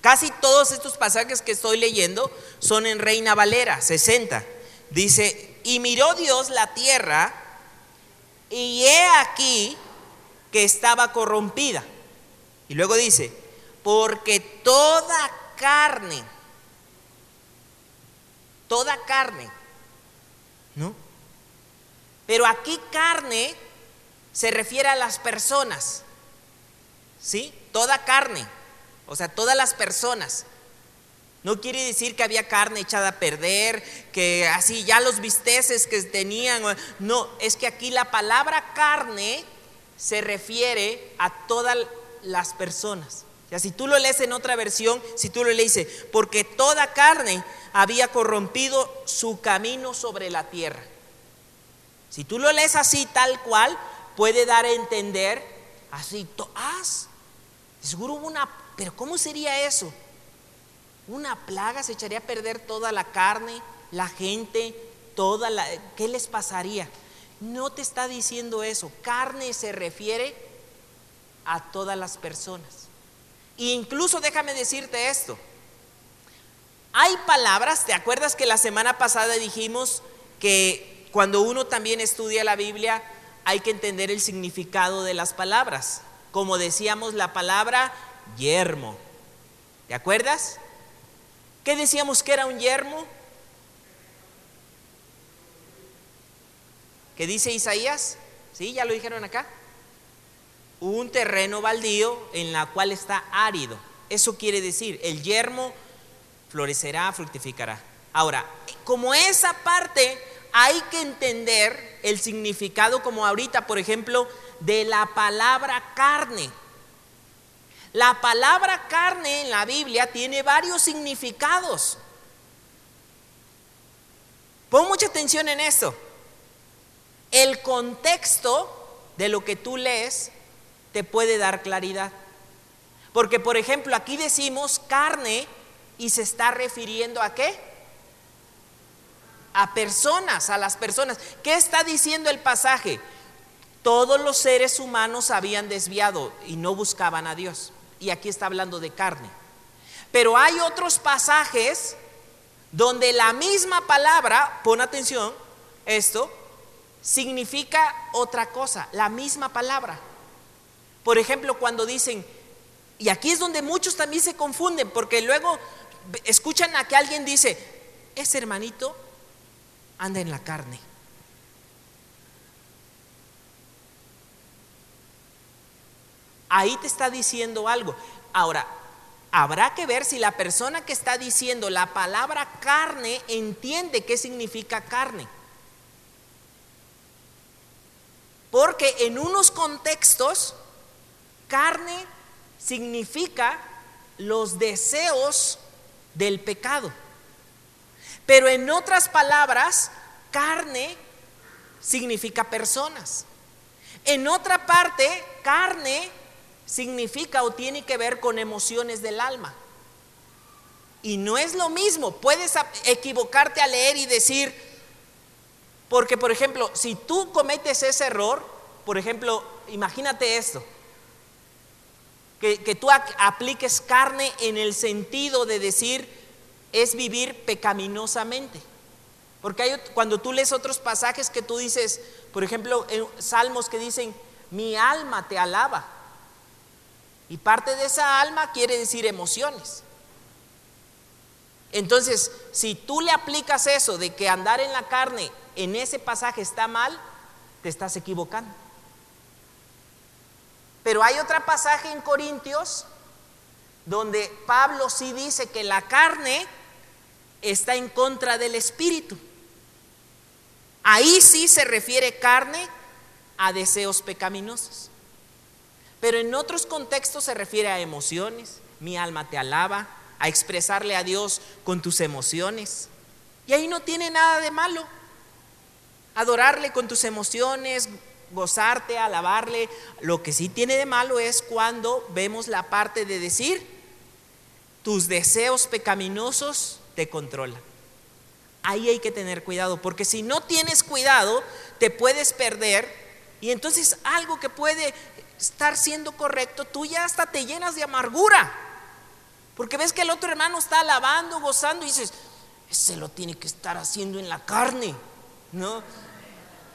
Casi todos estos pasajes que estoy leyendo son en Reina Valera, 60. Dice, y miró Dios la tierra, y he aquí que estaba corrompida. Y luego dice, porque toda carne, toda carne, ¿no? Pero aquí carne se refiere a las personas, ¿sí? Toda carne, o sea, todas las personas. No quiere decir que había carne echada a perder, que así ya los bisteces que tenían. No, es que aquí la palabra carne se refiere a todas las personas. Si tú lo lees en otra versión, si tú lo lees, porque toda carne había corrompido su camino sobre la tierra. Si tú lo lees así, tal cual, puede dar a entender, así, ah, seguro hubo una, pero ¿cómo sería eso? Una plaga se echaría a perder toda la carne, la gente, toda la, ¿qué les pasaría? No te está diciendo eso. Carne se refiere a todas las personas. Incluso déjame decirte esto. Hay palabras, ¿te acuerdas que la semana pasada dijimos que cuando uno también estudia la Biblia hay que entender el significado de las palabras? Como decíamos la palabra yermo. ¿Te acuerdas? ¿Qué decíamos que era un yermo? ¿Qué dice Isaías? ¿Sí? ¿Ya lo dijeron acá? Un terreno baldío en la cual está árido. Eso quiere decir, el yermo florecerá, fructificará. Ahora, como esa parte hay que entender el significado, como ahorita, por ejemplo, de la palabra carne. La palabra carne en la Biblia tiene varios significados. Pon mucha atención en esto el contexto de lo que tú lees te puede dar claridad. Porque, por ejemplo, aquí decimos carne y se está refiriendo a qué? A personas, a las personas. ¿Qué está diciendo el pasaje? Todos los seres humanos habían desviado y no buscaban a Dios. Y aquí está hablando de carne. Pero hay otros pasajes donde la misma palabra, pon atención, esto, significa otra cosa, la misma palabra. Por ejemplo, cuando dicen, y aquí es donde muchos también se confunden, porque luego escuchan a que alguien dice, ese hermanito anda en la carne. Ahí te está diciendo algo. Ahora, habrá que ver si la persona que está diciendo la palabra carne entiende qué significa carne. Porque en unos contextos, carne significa los deseos del pecado. Pero en otras palabras, carne significa personas. En otra parte, carne significa o tiene que ver con emociones del alma. Y no es lo mismo. Puedes equivocarte a leer y decir, porque, por ejemplo, si tú cometes ese error, por ejemplo, imagínate esto, que, que tú apliques carne en el sentido de decir, es vivir pecaminosamente. Porque hay, cuando tú lees otros pasajes que tú dices, por ejemplo, en salmos que dicen, mi alma te alaba. Y parte de esa alma quiere decir emociones. Entonces, si tú le aplicas eso de que andar en la carne en ese pasaje está mal, te estás equivocando. Pero hay otro pasaje en Corintios donde Pablo sí dice que la carne está en contra del espíritu. Ahí sí se refiere carne a deseos pecaminosos. Pero en otros contextos se refiere a emociones. Mi alma te alaba, a expresarle a Dios con tus emociones. Y ahí no tiene nada de malo adorarle con tus emociones, gozarte, alabarle. Lo que sí tiene de malo es cuando vemos la parte de decir, tus deseos pecaminosos te controlan. Ahí hay que tener cuidado, porque si no tienes cuidado, te puedes perder y entonces algo que puede estar siendo correcto, tú ya hasta te llenas de amargura. Porque ves que el otro hermano está alabando, gozando y dices, ese lo tiene que estar haciendo en la carne. ¿no?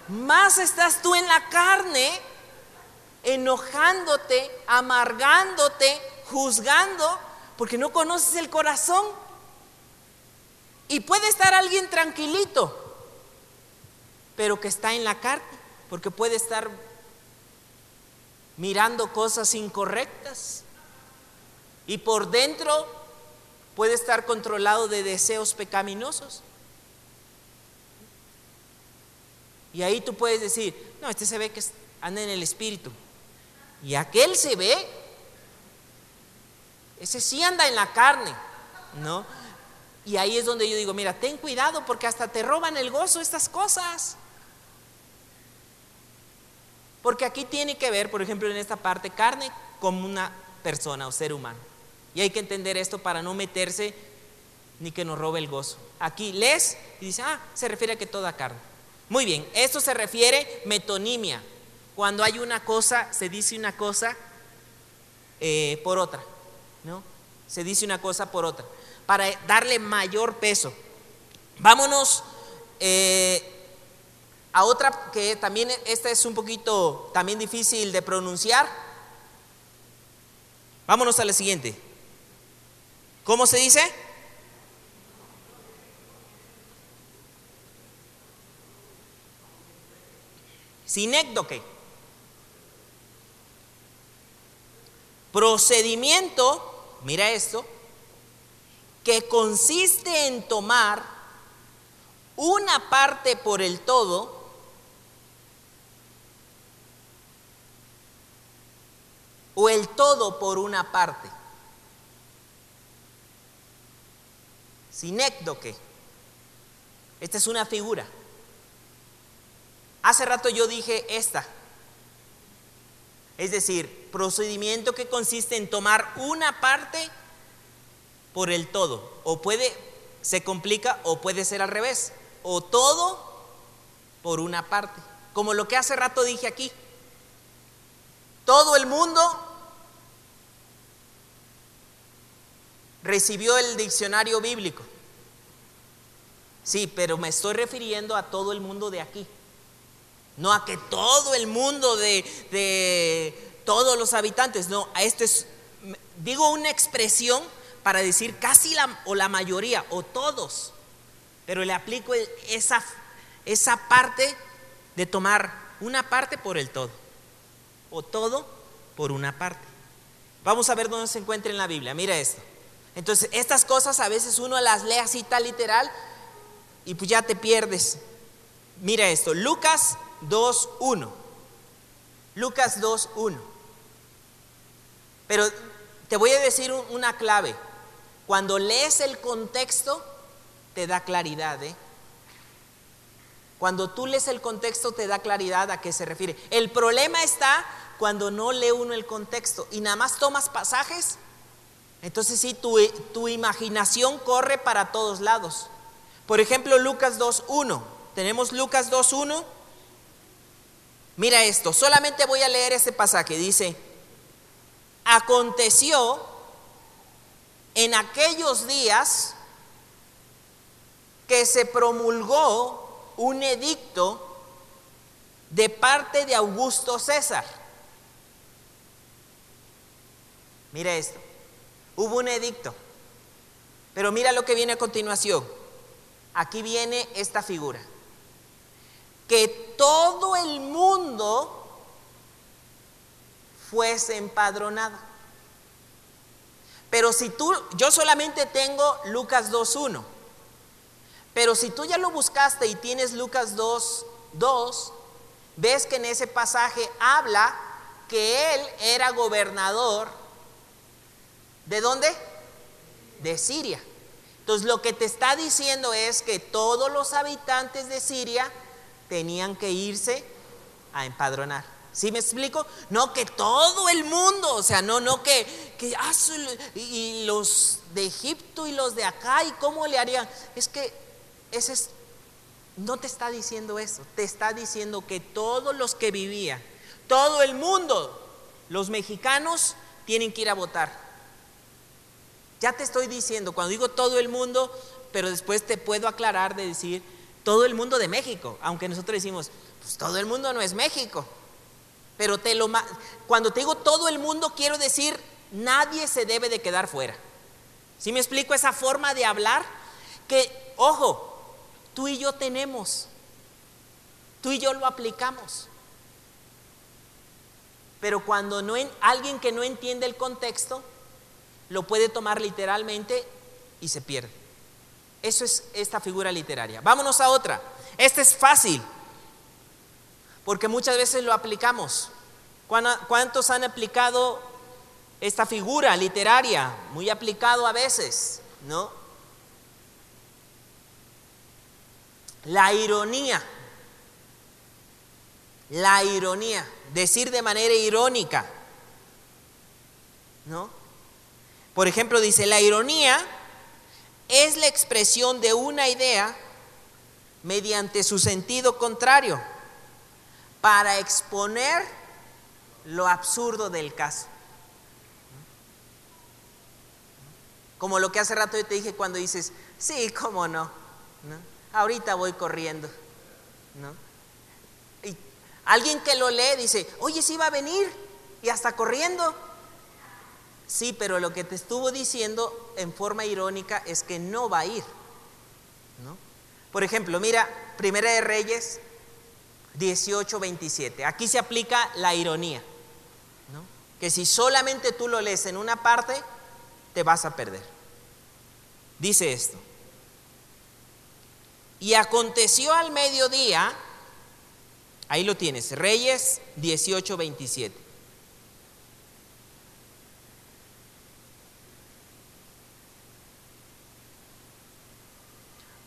Más estás tú en la carne, enojándote, amargándote, juzgando, porque no conoces el corazón. Y puede estar alguien tranquilito, pero que está en la carne, porque puede estar mirando cosas incorrectas. Y por dentro puede estar controlado de deseos pecaminosos. Y ahí tú puedes decir, no, este se ve que anda en el espíritu. Y aquel se ve, ese sí anda en la carne, ¿no? Y ahí es donde yo digo, mira, ten cuidado porque hasta te roban el gozo estas cosas. Porque aquí tiene que ver, por ejemplo, en esta parte, carne como una persona o ser humano. Y hay que entender esto para no meterse ni que nos robe el gozo. Aquí lees y dice, ah, se refiere a que toda carne. Muy bien, esto se refiere metonimia. Cuando hay una cosa, se dice una cosa eh, por otra, ¿no? Se dice una cosa por otra, para darle mayor peso. Vámonos eh, a otra que también, esta es un poquito también difícil de pronunciar. Vámonos a la siguiente. ¿Cómo se dice? Sinécdoque. Procedimiento, mira esto, que consiste en tomar una parte por el todo o el todo por una parte. Sinécdoque. Esta es una figura. Hace rato yo dije esta. Es decir, procedimiento que consiste en tomar una parte por el todo. O puede, se complica o puede ser al revés. O todo por una parte. Como lo que hace rato dije aquí. Todo el mundo recibió el diccionario bíblico. Sí, pero me estoy refiriendo a todo el mundo de aquí. No a que todo el mundo de, todos los habitantes. No, a esto es, digo una expresión para decir casi la, o la mayoría o todos. Pero le aplico esa, esa parte de tomar una parte por el todo. O todo por una parte. Vamos a ver dónde se encuentra en la Biblia. Mira esto. Entonces, estas cosas a veces uno las lee así tal literal y pues ya te pierdes. Mira esto, Lucas 2.1. Lucas 2.1. Pero te voy a decir una clave. Cuando lees el contexto, te da claridad. ¿eh? Cuando tú lees el contexto, te da claridad a qué se refiere. El problema está cuando no lee uno el contexto y nada más tomas pasajes entonces sí, tu, tu imaginación corre para todos lados. Por ejemplo, Lucas 2.1. Tenemos Lucas 2.1. Mira esto, solamente voy a leer ese pasaje. Dice, aconteció en aquellos días que se promulgó un edicto de parte de Augusto César. Mira esto. Hubo un edicto. Pero mira lo que viene a continuación. Aquí viene esta figura. Que todo el mundo fuese empadronado. Pero si tú, yo solamente tengo Lucas 2.1. Pero si tú ya lo buscaste y tienes Lucas 2.2, ves que en ese pasaje habla que él era gobernador ¿De dónde? De Siria. Entonces lo que te está diciendo es que todos los habitantes de Siria tenían que irse a empadronar. ¿Sí me explico? No que todo el mundo, o sea, no, no que, que ah, y los de Egipto y los de acá y cómo le harían. Es que ese es, no te está diciendo eso, te está diciendo que todos los que vivían, todo el mundo, los mexicanos tienen que ir a votar. Ya te estoy diciendo, cuando digo todo el mundo, pero después te puedo aclarar de decir todo el mundo de México, aunque nosotros decimos, pues todo el mundo no es México. Pero te lo cuando te digo todo el mundo quiero decir nadie se debe de quedar fuera. ¿Sí me explico esa forma de hablar? Que ojo, tú y yo tenemos. Tú y yo lo aplicamos. Pero cuando no alguien que no entiende el contexto lo puede tomar literalmente y se pierde. Eso es esta figura literaria. Vámonos a otra. Este es fácil, porque muchas veces lo aplicamos. ¿Cuántos han aplicado esta figura literaria? Muy aplicado a veces, ¿no? La ironía. La ironía. Decir de manera irónica. ¿No? Por ejemplo, dice, la ironía es la expresión de una idea mediante su sentido contrario para exponer lo absurdo del caso. Como lo que hace rato yo te dije cuando dices, sí, cómo no, ahorita voy corriendo. ¿no? Y alguien que lo lee dice, oye, sí va a venir y hasta corriendo. Sí, pero lo que te estuvo diciendo en forma irónica es que no va a ir. ¿no? Por ejemplo, mira, Primera de Reyes 18, 27. Aquí se aplica la ironía. ¿no? Que si solamente tú lo lees en una parte, te vas a perder. Dice esto. Y aconteció al mediodía, ahí lo tienes, Reyes 18, 27.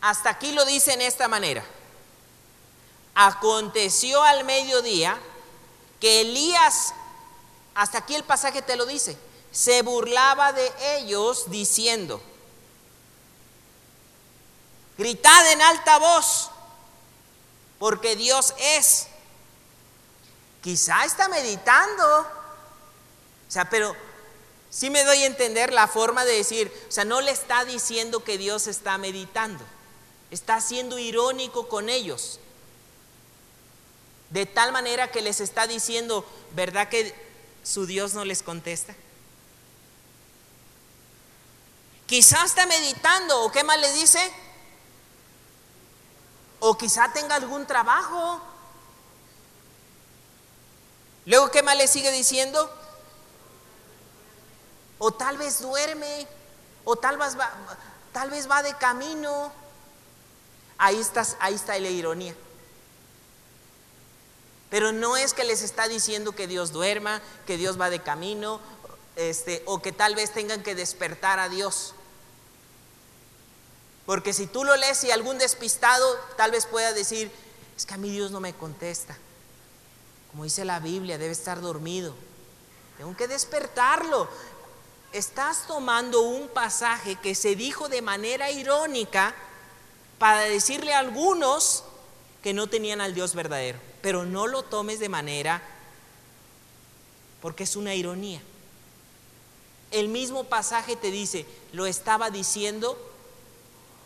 Hasta aquí lo dice en esta manera. Aconteció al mediodía que Elías, hasta aquí el pasaje te lo dice, se burlaba de ellos diciendo, gritad en alta voz, porque Dios es. Quizá está meditando. O sea, pero sí me doy a entender la forma de decir, o sea, no le está diciendo que Dios está meditando. Está siendo irónico con ellos. De tal manera que les está diciendo, ¿verdad que su Dios no les contesta? Quizás está meditando, ¿o qué más le dice? O quizá tenga algún trabajo. Luego, ¿qué más le sigue diciendo? O tal vez duerme, o tal vez va, tal vez va de camino. Ahí, ahí está la ironía. Pero no es que les está diciendo que Dios duerma, que Dios va de camino, este, o que tal vez tengan que despertar a Dios. Porque si tú lo lees y algún despistado tal vez pueda decir, es que a mí Dios no me contesta. Como dice la Biblia, debe estar dormido. Tengo que despertarlo. Estás tomando un pasaje que se dijo de manera irónica para decirle a algunos que no tenían al Dios verdadero. Pero no lo tomes de manera porque es una ironía. El mismo pasaje te dice, lo estaba diciendo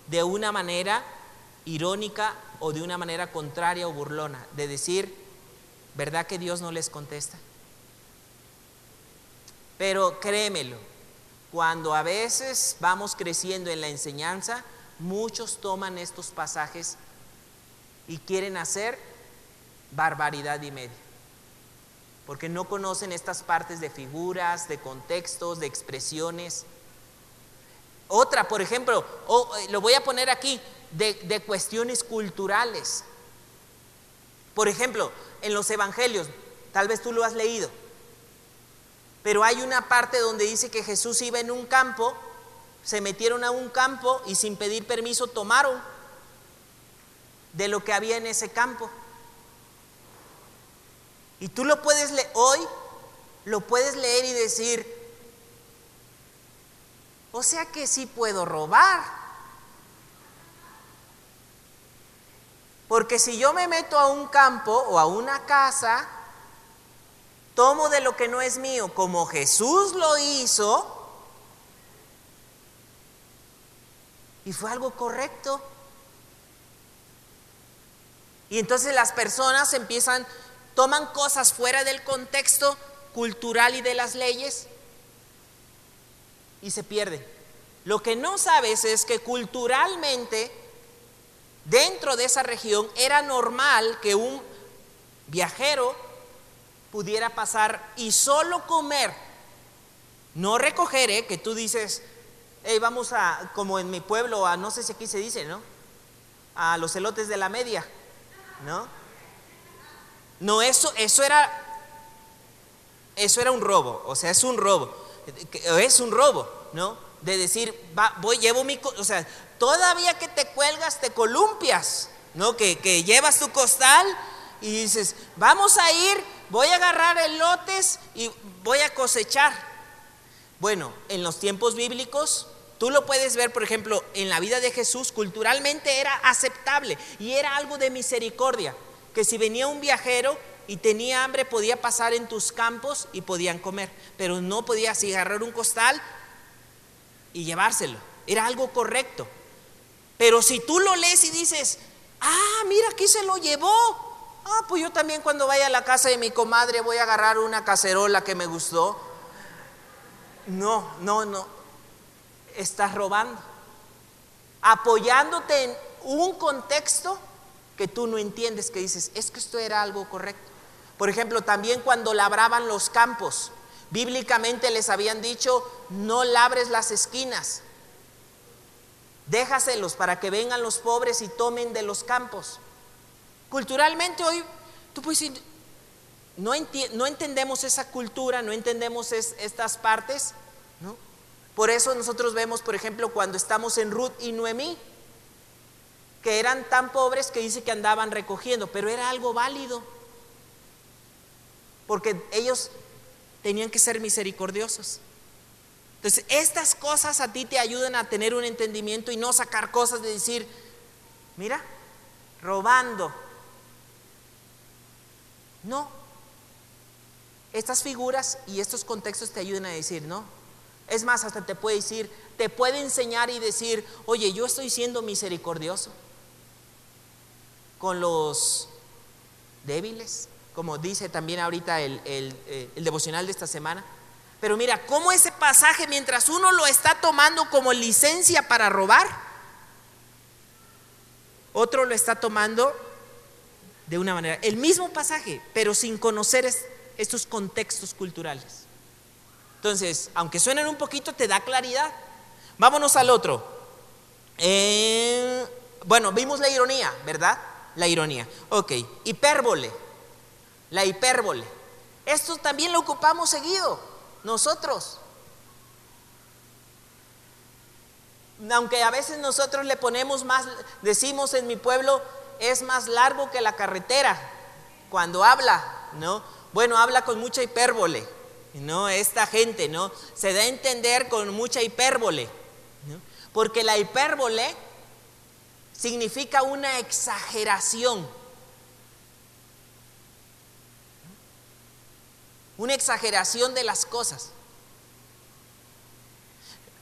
de una manera irónica o de una manera contraria o burlona, de decir, ¿verdad que Dios no les contesta? Pero créemelo, cuando a veces vamos creciendo en la enseñanza, muchos toman estos pasajes y quieren hacer barbaridad y media. Porque no conocen estas partes de figuras, de contextos, de expresiones. Otra, por ejemplo, eh, lo voy a poner aquí, de, de cuestiones culturales. Por ejemplo, en los evangelios, tal vez tú lo has leído, pero hay una parte donde dice que Jesús iba en un campo se metieron a un campo y sin pedir permiso tomaron de lo que había en ese campo. Y tú lo puedes leer hoy, lo puedes leer y decir, o sea que sí puedo robar. Porque si yo me meto a un campo o a una casa, tomo de lo que no es mío, como Jesús lo hizo, Y fue algo correcto. Y entonces las personas empiezan, toman cosas fuera del contexto cultural y de las leyes y se pierden. Lo que no sabes es que culturalmente, dentro de esa región, era normal que un viajero pudiera pasar y solo comer, no recoger, ¿eh? que tú dices, hey, vamos a, como en mi pueblo, a no sé si aquí se dice, ¿no? A los elotes de la media, ¿no? No, eso, eso era, eso era un robo, o sea, es un robo, es un robo, ¿no? De decir, va, voy, llevo mi, o sea, todavía que te cuelgas, te columpias, ¿no? Que, que llevas tu costal y dices, vamos a ir, voy a agarrar elotes y voy a cosechar. Bueno, en los tiempos bíblicos, tú lo puedes ver, por ejemplo, en la vida de Jesús, culturalmente era aceptable y era algo de misericordia, que si venía un viajero y tenía hambre, podía pasar en tus campos y podían comer, pero no podías agarrar un costal y llevárselo. Era algo correcto. Pero si tú lo lees y dices, ah, mira, aquí se lo llevó, Ah, pues yo también cuando vaya a la casa de mi comadre voy a agarrar una cacerola que me gustó. No, no, no. Estás robando. Apoyándote en un contexto que tú no entiendes, que dices, es que esto era algo correcto. Por ejemplo, también cuando labraban los campos, bíblicamente les habían dicho, no labres las esquinas, déjaselos para que vengan los pobres y tomen de los campos. Culturalmente hoy, tú puedes decir, no, no entendemos esa cultura, no entendemos estas partes. Por eso nosotros vemos, por ejemplo, cuando estamos en Ruth y Noemí, que eran tan pobres que dice que andaban recogiendo, pero era algo válido, porque ellos tenían que ser misericordiosos. Entonces, estas cosas a ti te ayudan a tener un entendimiento y no sacar cosas de decir, mira, robando, no. Estas figuras y estos contextos te ayudan a decir, no. Es más, hasta te puede decir, te puede enseñar y decir, oye, yo estoy siendo misericordioso con los débiles, como dice también ahorita el, eh, el devocional de esta semana. Pero mira, cómo ese pasaje, mientras uno lo está tomando como licencia para robar, otro lo está tomando de una manera. El mismo pasaje, pero sin conocer estos contextos culturales. Entonces, aunque suenen un poquito, te da claridad. Vámonos al otro. Eh, bueno, vimos la ironía, ¿verdad? La ironía. Ok, hipérbole. La hipérbole. Esto también lo ocupamos seguido, nosotros. Aunque a veces nosotros le ponemos más, decimos en mi pueblo, es más largo que la carretera cuando habla, ¿no? Bueno, habla con mucha hipérbole, ¿no? Esta gente, ¿no? Se da a entender con mucha hipérbole. Porque la hipérbole significa una exageración. Una exageración de las cosas.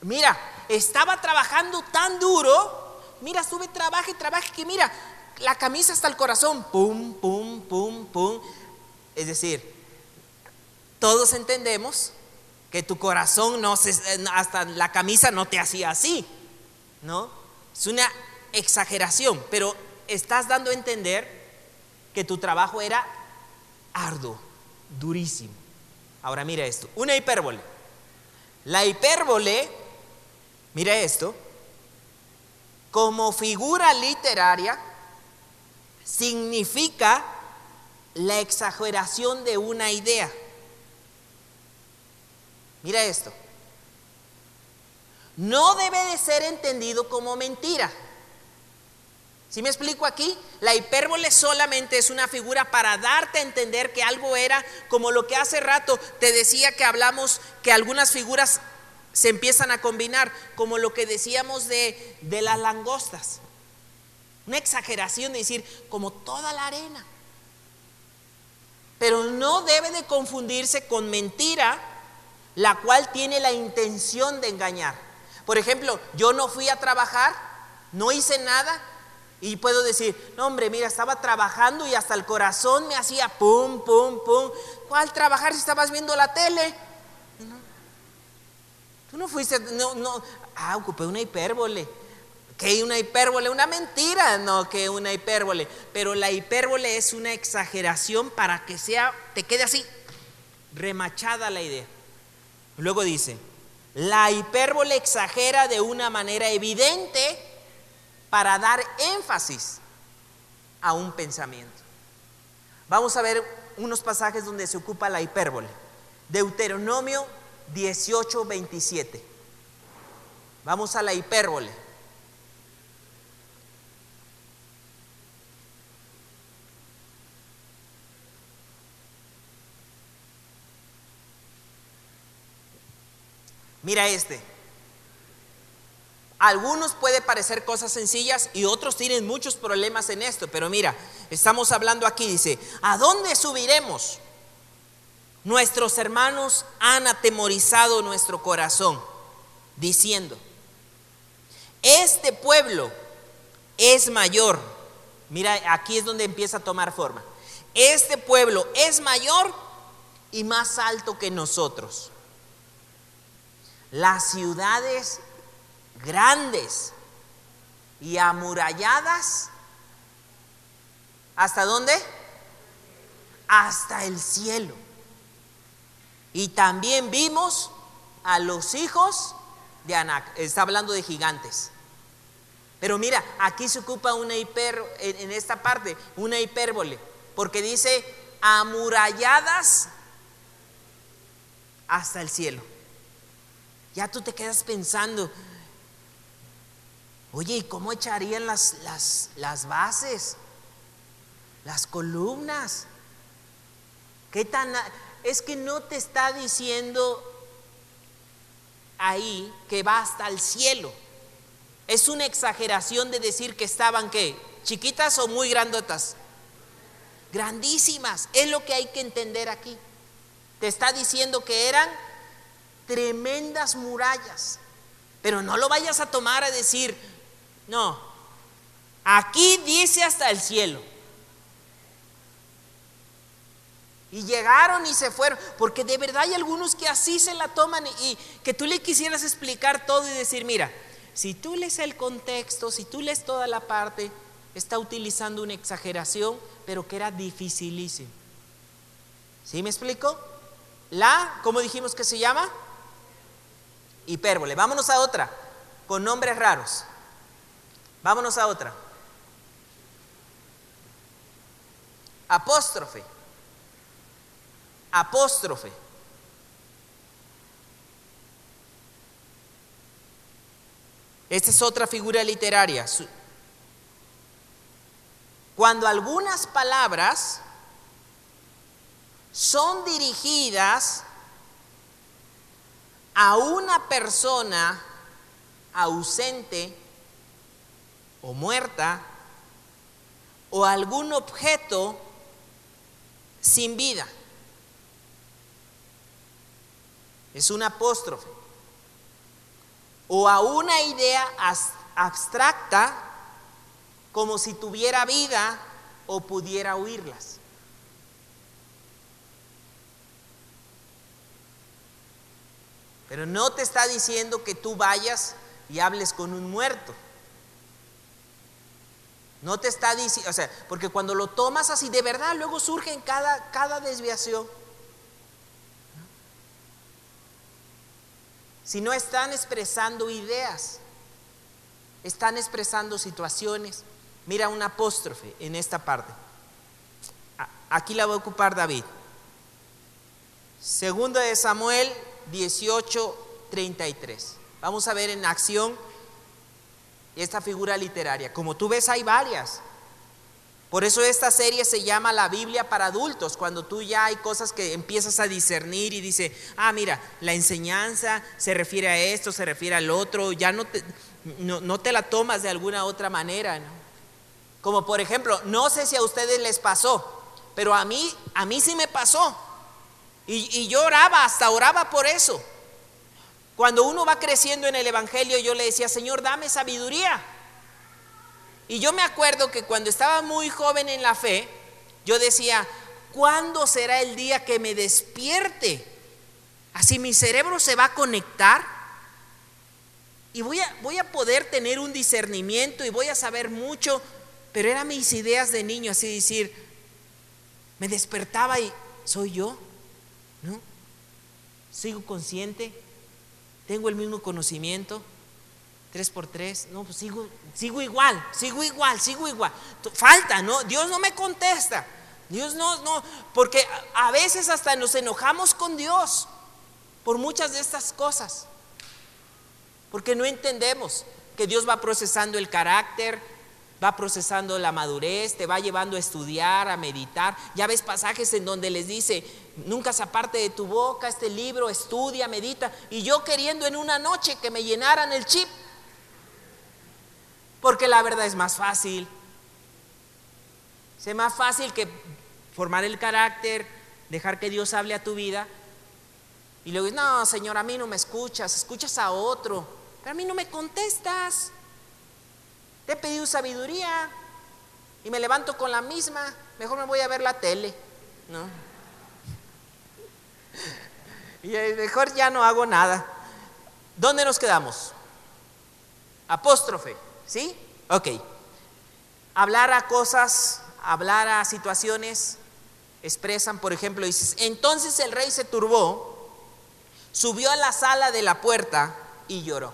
Mira, estaba trabajando tan duro, mira, sube, trabaja y trabaja, que mira, la camisa hasta el corazón, pum, pum, pum, pum. Es decir, todos entendemos que tu corazón no se, hasta la camisa no te hacía así, ¿no? Es una exageración, pero estás dando a entender que tu trabajo era arduo, durísimo. Ahora mira esto, una hipérbole. La hipérbole, mira esto, como figura literaria, significa la exageración de una idea. Mira esto. No debe de ser entendido como mentira. Si me explico aquí? La hipérbole solamente es una figura para darte a entender que algo era como lo que hace rato te decía que hablamos que algunas figuras se empiezan a combinar, como lo que decíamos de, de las langostas. Una exageración de decir, como toda la arena. Pero no debe de confundirse con mentira, la cual tiene la intención de engañar. Por ejemplo, yo no fui a trabajar, no hice nada y puedo decir, no hombre, mira, estaba trabajando y hasta el corazón me hacía pum, pum, pum. ¿Cuál trabajar si estabas viendo la tele? Tú no fuiste, no, no, ah, ocupé una hipérbole que una hipérbole, una mentira, no que una hipérbole, pero la hipérbole es una exageración para que sea, te quede así, remachada la idea. Luego dice, la hipérbole exagera de una manera evidente para dar énfasis a un pensamiento. Vamos a ver unos pasajes donde se ocupa la hipérbole. Deuteronomio 18, 27. Vamos a la hipérbole. Mira este. algunos puede parecer cosas sencillas y otros tienen muchos problemas en esto, pero mira, estamos hablando aquí, dice, ¿a dónde subiremos? Nuestros hermanos han atemorizado nuestro corazón, diciendo, este pueblo es mayor. Mira, aquí es donde empieza a tomar forma. Este pueblo es mayor y más alto que nosotros. Las ciudades grandes y amuralladas, ¿hasta dónde? Hasta el cielo. Y también vimos a los hijos de Anac. Está hablando de gigantes. Pero mira, aquí se ocupa una hiper, en esta parte, una hipérbole, porque dice amuralladas hasta el cielo. Ya tú te quedas pensando, oye, ¿y cómo echarían las, las, las bases? Las columnas. ¿Qué tan.? Es que no te está diciendo ahí que va hasta el cielo. Es una exageración de decir que estaban qué? ¿Chiquitas o muy grandotas? Grandísimas. Es lo que hay que entender aquí. Te está diciendo que eran tremendas murallas. Pero no lo vayas a tomar a decir, no, aquí dice hasta el cielo. Y llegaron y se fueron, porque de verdad hay algunos que así se la toman y que tú le quisieras explicar todo y decir, mira, si tú lees el contexto, si tú lees toda la parte, está utilizando una exageración, pero que era dificilísimo. ¿Sí me explico? La, ¿cómo dijimos que se llama? Hipérbole. Vámonos a otra, con nombres raros. Vámonos a otra. Apóstrofe apóstrofe. Esta es otra figura literaria. Cuando algunas palabras son dirigidas a una persona ausente o muerta o algún objeto sin vida. es un apóstrofe, o a una idea abstracta como si tuviera vida o pudiera oírlas. Pero no te está diciendo que tú vayas y hables con un muerto. No te está diciendo, o sea, porque cuando lo tomas así de verdad, luego surge en cada, cada desviación. si no están expresando ideas, están expresando situaciones. Mira un apóstrofe en esta parte. Aquí la va a ocupar David. Segundo de Samuel 18, 33. Vamos a ver en acción esta figura literaria. Como tú ves, hay varias. Por eso esta serie se llama La Biblia para adultos, cuando tú ya hay cosas que empiezas a discernir y dice, ah, mira, la enseñanza se refiere a esto, se refiere al otro, ya no te, no, te la tomas de alguna otra manera. Como por ejemplo, no sé si a ustedes les pasó, pero a mí, a mí sí me pasó. Y, yo oraba, hasta oraba por eso. Cuando uno va creciendo en el Evangelio, yo le decía, Señor, dame sabiduría. Y yo me acuerdo que cuando estaba muy joven en la fe, yo decía, ¿cuándo será el día que me despierte? Así mi cerebro se va a conectar y voy a, voy a poder tener un discernimiento y voy a saber mucho, pero eran mis ideas de niño, así decir, me despertaba y soy yo, ¿no? Sigo consciente, tengo el mismo conocimiento, tres por tres, no, pues sigo, sigo igual, sigo igual, sigo igual. Falta, ¿no? Dios no me contesta. Dios no, no, porque a veces hasta nos enojamos con Dios por muchas de estas cosas. Porque no entendemos que Dios va procesando el carácter, va procesando la madurez, te va llevando a estudiar, a meditar. Ya ves pasajes en donde les dice, nunca se aparte de tu boca este libro, estudia, medita. Y yo queriendo en una noche que me llenaran el chip, porque la verdad es más fácil. Es más fácil que formar el carácter, dejar que Dios hable a tu vida. Y luego, no, Señor, a mí no me escuchas, escuchas a otro, pero a mí no me contestas. Te he pedido sabiduría y me levanto con la misma. Mejor me voy a ver la tele, ¿no? [LAUGHS] Y mejor ya no hago nada. ¿Dónde nos quedamos? Apóstrofe, ¿sí? Ok. Hablar a cosas, hablar a situaciones, expresan, por ejemplo, dices, entonces el rey se turbó, subió a la sala de la puerta y lloró.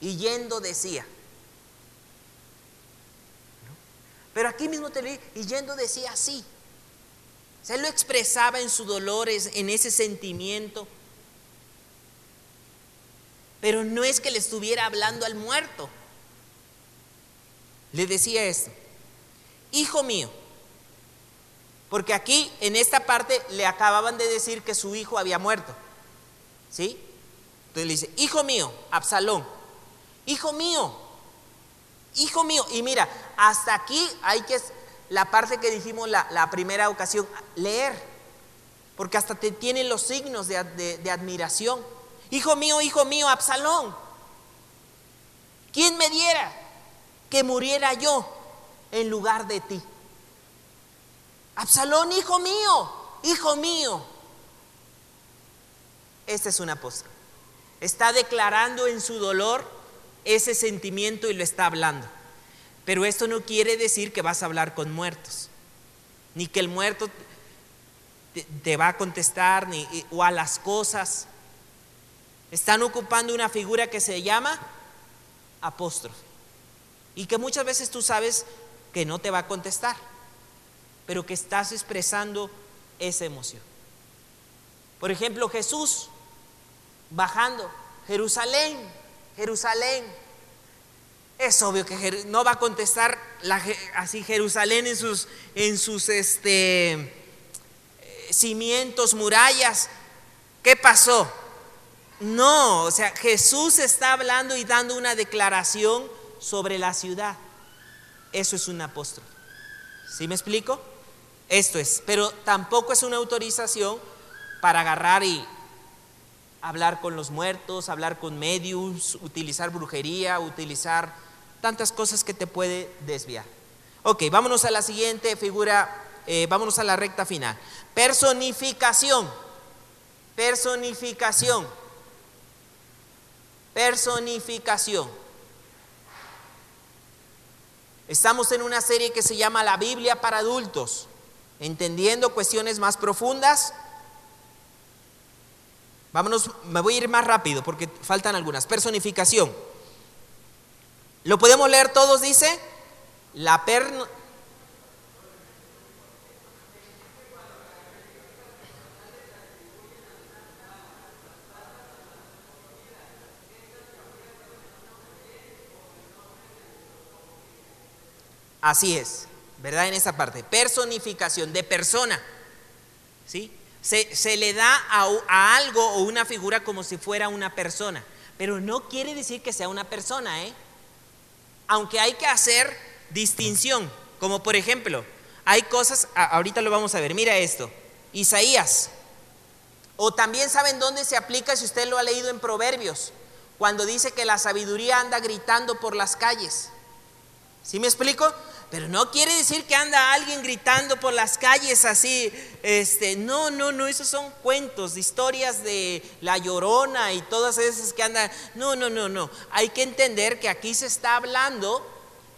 Y yendo decía, Pero aquí mismo te leí, y yendo decía así. Se lo expresaba en sus dolores, en ese sentimiento. Pero no es que le estuviera hablando al muerto. Le decía esto, hijo mío, porque aquí en esta parte le acababan de decir que su hijo había muerto. ¿Sí? Entonces le dice, hijo mío, Absalón, hijo mío, hijo mío. Y mira, hasta aquí hay que, la parte que dijimos la, primera ocasión, leer, porque hasta te tienen los signos de, admiración. Hijo mío, hijo mío, Absalón, ¿quién me diera que muriera yo en lugar de ti? Absalón, hijo mío, hijo mío. Este es un apóstol. Está declarando en su dolor ese sentimiento y lo está hablando. Pero esto no quiere decir que vas a hablar con muertos, ni que el muerto te, va a contestar, ni, o a las cosas. Están ocupando una figura que se llama apóstrofe. Y que muchas veces tú sabes que no te va a contestar, pero que estás expresando esa emoción. Por ejemplo, Jesús bajando, Jerusalén, Jerusalén. Es obvio que no va a contestar así Jerusalén en sus, en sus este, cimientos, murallas. ¿Qué pasó? No, o sea, Jesús está hablando y dando una declaración sobre la ciudad. Eso es un apóstol. ¿Sí me explico? Esto es, pero tampoco es una autorización para agarrar y hablar con los muertos, hablar con medios, utilizar brujería, utilizar tantas cosas que te puede desviar. Ok, vámonos a la siguiente figura, eh, vámonos a la recta final. Personificación, personificación, personificación. Estamos en una serie que se llama La Biblia para adultos, entendiendo cuestiones más profundas Vámonos, me voy a ir más rápido porque faltan algunas. Personificación. ¿Lo podemos leer todos? Dice, la per... Así es, ¿verdad? En esa parte. Personificación de persona. ¿Sí? Se, le da a, algo o una figura como si fuera una persona, pero no quiere decir que sea una persona, ¿eh? Aunque hay que hacer distinción, como por ejemplo, hay cosas, ahorita lo vamos a ver, mira esto, Isaías, o también saben dónde se aplica si usted lo ha leído en Proverbios, cuando dice que la sabiduría anda gritando por las calles. ¿Sí me explico? Pero no quiere decir que anda alguien gritando por las calles así. Este, no, no, no, esos son cuentos, historias de la llorona y todas esas que andan. No, no, no, no. Hay que entender que aquí se está hablando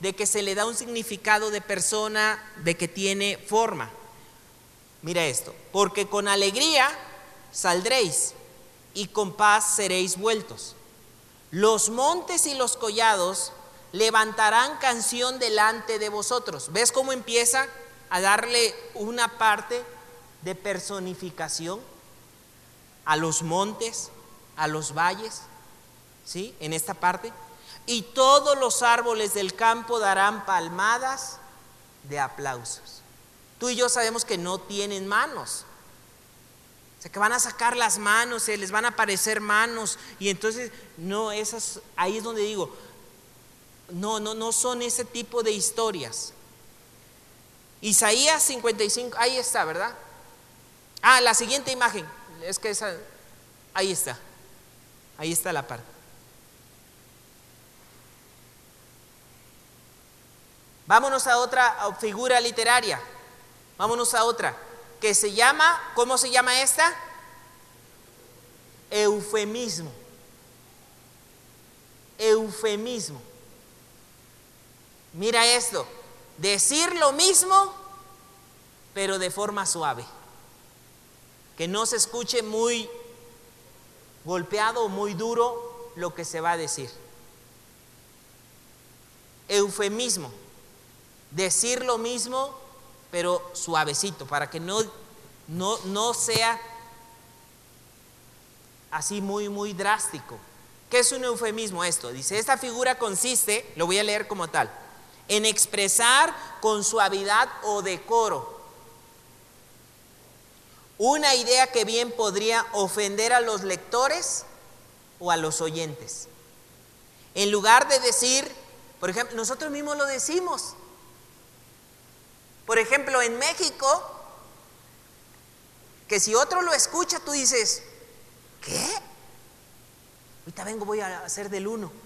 de que se le da un significado de persona, de que tiene forma. Mira esto, porque con alegría saldréis y con paz seréis vueltos. Los montes y los collados levantarán canción delante de vosotros. ¿Ves cómo empieza a darle una parte de personificación a los montes, a los valles, ¿sí? En esta parte. Y todos los árboles del campo darán palmadas de aplausos. Tú y yo sabemos que no tienen manos. O sea, que van a sacar las manos, se les van a aparecer manos. Y entonces, no, esas, ahí es donde digo, no, no, no son ese tipo de historias. Isaías 55, ahí está, ¿verdad? Ah, la siguiente imagen, es que esa, ahí está, ahí está la parte. Vámonos a otra figura literaria, vámonos a otra, que se llama, ¿cómo se llama esta? Eufemismo. Eufemismo. Mira esto, decir lo mismo, pero de forma suave. Que no se escuche muy golpeado o muy duro lo que se va a decir. Eufemismo, decir lo mismo, pero suavecito, para que no, no, no sea así muy, muy drástico. ¿Qué es un eufemismo esto? Dice, esta figura consiste, lo voy a leer como tal, en expresar con suavidad o decoro una idea que bien podría ofender a los lectores o a los oyentes. En lugar de decir, por ejemplo, nosotros mismos lo decimos. Por ejemplo, en México, que si otro lo escucha, tú dices, ¿qué? Ahorita vengo, voy a hacer del uno.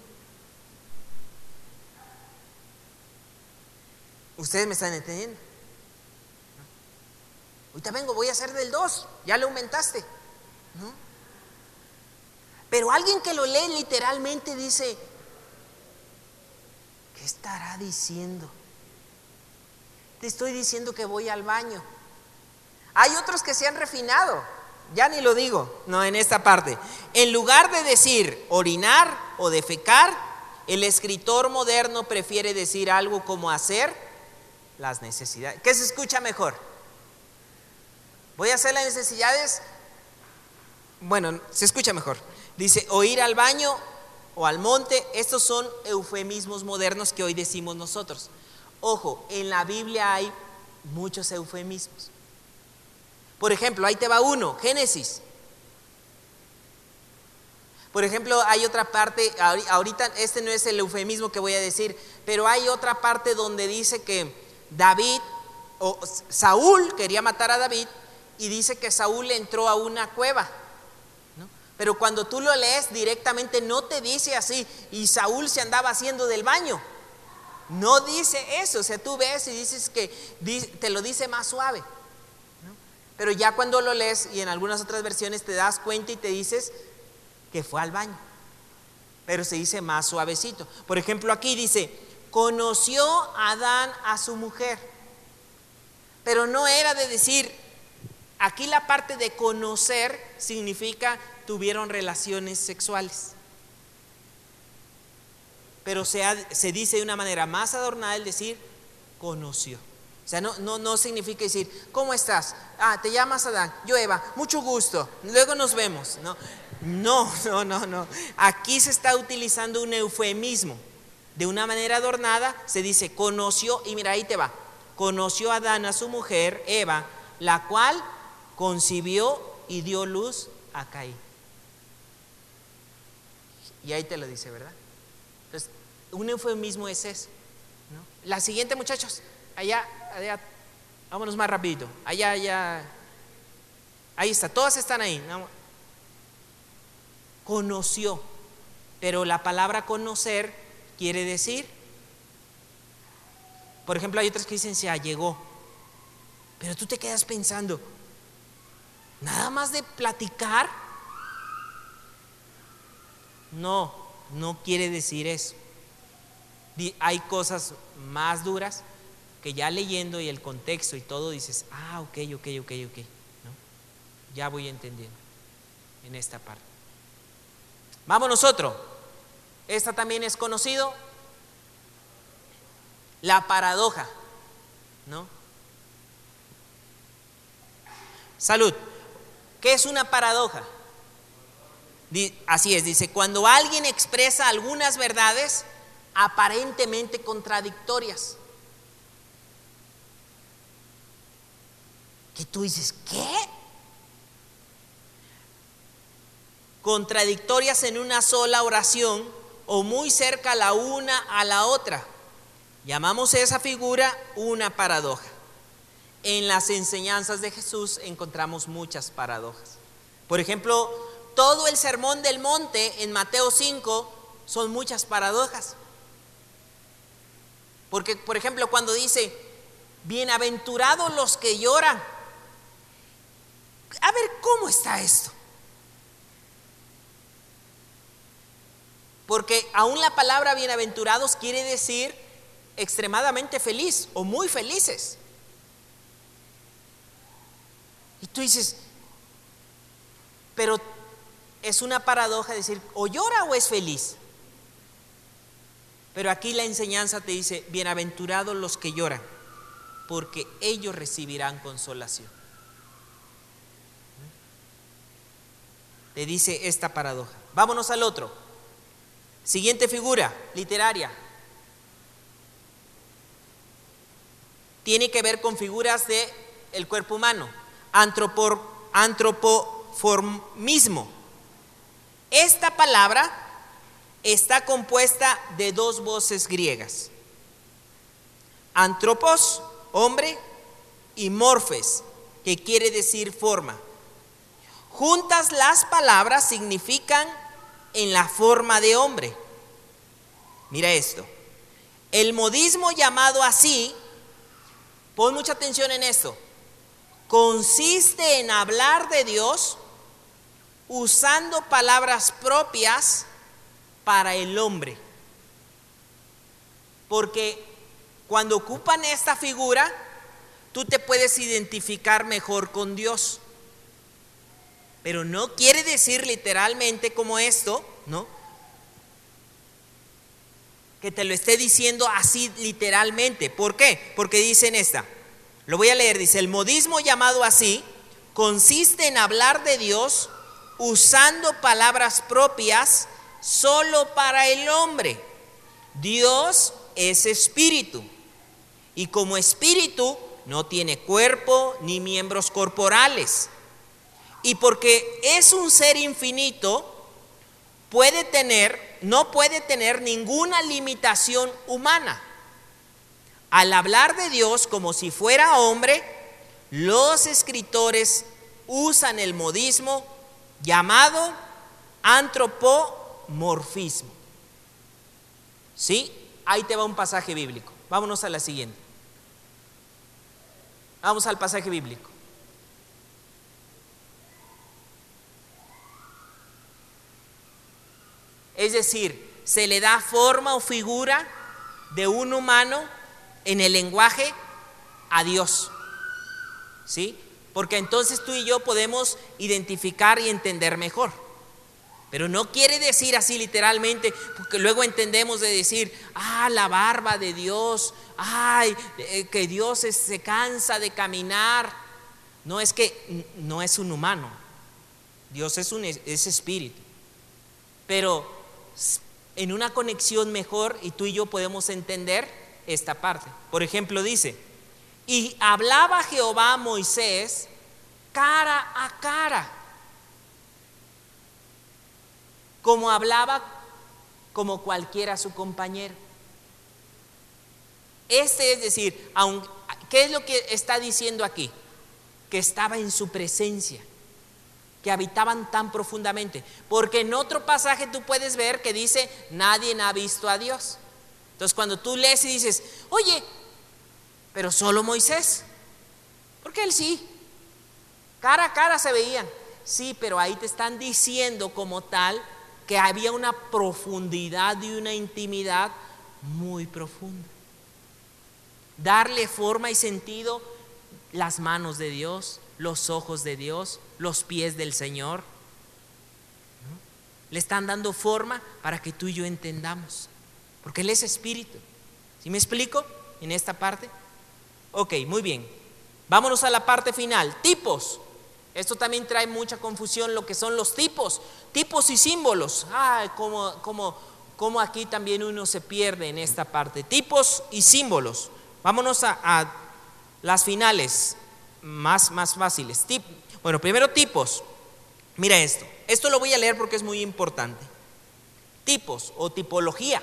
Ustedes me están entendiendo. Ahorita vengo, voy a hacer del 2, ya le aumentaste. ¿no? Pero alguien que lo lee literalmente dice, ¿qué estará diciendo? Te estoy diciendo que voy al baño. Hay otros que se han refinado, ya ni lo digo, no en esta parte. En lugar de decir orinar o defecar, el escritor moderno prefiere decir algo como hacer las necesidades. ¿Qué se escucha mejor? Voy a hacer las necesidades. Bueno, se escucha mejor. Dice, o ir al baño o al monte. Estos son eufemismos modernos que hoy decimos nosotros. Ojo, en la Biblia hay muchos eufemismos. Por ejemplo, ahí te va uno, Génesis. Por ejemplo, hay otra parte, ahorita este no es el eufemismo que voy a decir, pero hay otra parte donde dice que David, o Saúl quería matar a David y dice que Saúl entró a una cueva. Pero cuando tú lo lees directamente no te dice así, y Saúl se andaba haciendo del baño. No dice eso, o sea, tú ves y dices que te lo dice más suave. Pero ya cuando lo lees y en algunas otras versiones te das cuenta y te dices que fue al baño. Pero se dice más suavecito. Por ejemplo, aquí dice, conoció Adán a su mujer. Pero no era de decir, aquí la parte de conocer significa tuvieron relaciones sexuales. Pero se, se dice de una manera más adornada el decir, conoció. O sea, no, no, no significa decir, ¿cómo estás? Ah, te llamas Adán, yo Eva, mucho gusto, luego nos vemos. No, no, [LAUGHS] no, no. Aquí se está utilizando un eufemismo de una manera adornada, se dice, conoció, y mira, ahí te va, conoció a Adán a su mujer, Eva, la cual concibió y dio luz a Caín. Y ahí te lo dice, ¿verdad? Entonces, un eufemismo es eso. La siguiente, muchachos, allá, allá, vámonos más rapidito, allá, allá, ahí está, todas están ahí. Conoció, pero la palabra conocer quiere decir. Por ejemplo, hay otras que dicen se allegó. Pero tú te quedas pensando, nada más de platicar. No, no quiere decir eso. Hay cosas más duras que ya leyendo y el contexto y todo dices, ah, ok, ok, ok, ok. Ya voy entendiendo en esta parte. Vamos nosotros. Esta también es conocido. La paradoja, ¿no? Salud. ¿Qué es una paradoja? Así es, dice, cuando alguien expresa algunas verdades aparentemente contradictorias. Que tú dices, ¿qué? Contradictorias en una sola oración o muy cerca la una a la otra. Llamamos esa figura una paradoja. En las enseñanzas de Jesús encontramos muchas paradojas. Por ejemplo, todo el sermón del monte en Mateo 5 son muchas paradojas. Porque, por ejemplo, cuando dice, bienaventurados los que lloran. A ver, ¿cómo está esto? Porque aún la palabra bienaventurados quiere decir extremadamente feliz o muy felices. Y tú dices, pero es una paradoja decir, o llora o es feliz. Pero aquí la enseñanza te dice, bienaventurados los que lloran, porque ellos recibirán consolación. Te dice esta paradoja. Vámonos al otro. Siguiente figura literaria. Tiene que ver con figuras de el cuerpo humano. antropoformismo. Esta palabra está compuesta de dos voces griegas. Antropos, hombre, y morfes, que quiere decir forma. Juntas las palabras significan en la forma de hombre. Mira esto. El modismo llamado así, pon mucha atención en esto, consiste en hablar de Dios usando palabras propias para el hombre. Porque cuando ocupan esta figura, tú te puedes identificar mejor con Dios. Pero no quiere decir literalmente como esto, ¿no? Que te lo esté diciendo así literalmente. ¿Por qué? Porque dicen esta. Lo voy a leer. Dice, el modismo llamado así consiste en hablar de Dios usando palabras propias solo para el hombre. Dios es espíritu y como espíritu no tiene cuerpo ni miembros corporales. Y porque es un ser infinito, puede tener, no puede tener ninguna limitación humana. Al hablar de Dios como si fuera hombre, los escritores usan el modismo llamado antropomorfismo. ¿Sí? Ahí te va un pasaje bíblico. Vámonos a la siguiente. Vamos al pasaje bíblico. Es decir, se le da forma o figura de un humano en el lenguaje a Dios. ¿Sí? porque entonces tú y yo podemos identificar y entender mejor. Pero no quiere decir así literalmente, porque luego entendemos de decir, ah, la barba de Dios, ay, eh, que Dios se cansa de caminar. No es que no es un humano, Dios es un es espíritu. Pero en una conexión mejor y tú y yo podemos entender esta parte. Por ejemplo, dice, y hablaba Jehová a Moisés cara a cara, como hablaba como cualquiera su compañero. Este es decir, ¿qué es lo que está diciendo aquí? Que estaba en su presencia, que habitaban tan profundamente. Porque en otro pasaje tú puedes ver que dice, nadie ha visto a Dios. Entonces cuando tú lees y dices, oye, pero solo Moisés. Porque él sí. Cara a cara se veían. Sí, pero ahí te están diciendo como tal que había una profundidad y una intimidad muy profunda. Darle forma y sentido las manos de Dios, los ojos de Dios, los pies del Señor. Le están dando forma para que tú y yo entendamos. Porque Él es espíritu. ¿Sí me explico en esta parte? Ok, muy bien. Vámonos a la parte final. Tipos. Esto también trae mucha confusión lo que son los tipos, tipos y símbolos. Ah, como, como, como aquí también uno se pierde en esta parte. Tipos y símbolos. Vámonos a, las finales más, más fáciles. Tip, bueno, primero tipos. Mira esto. Esto lo voy a leer porque es muy importante. Tipos o tipología.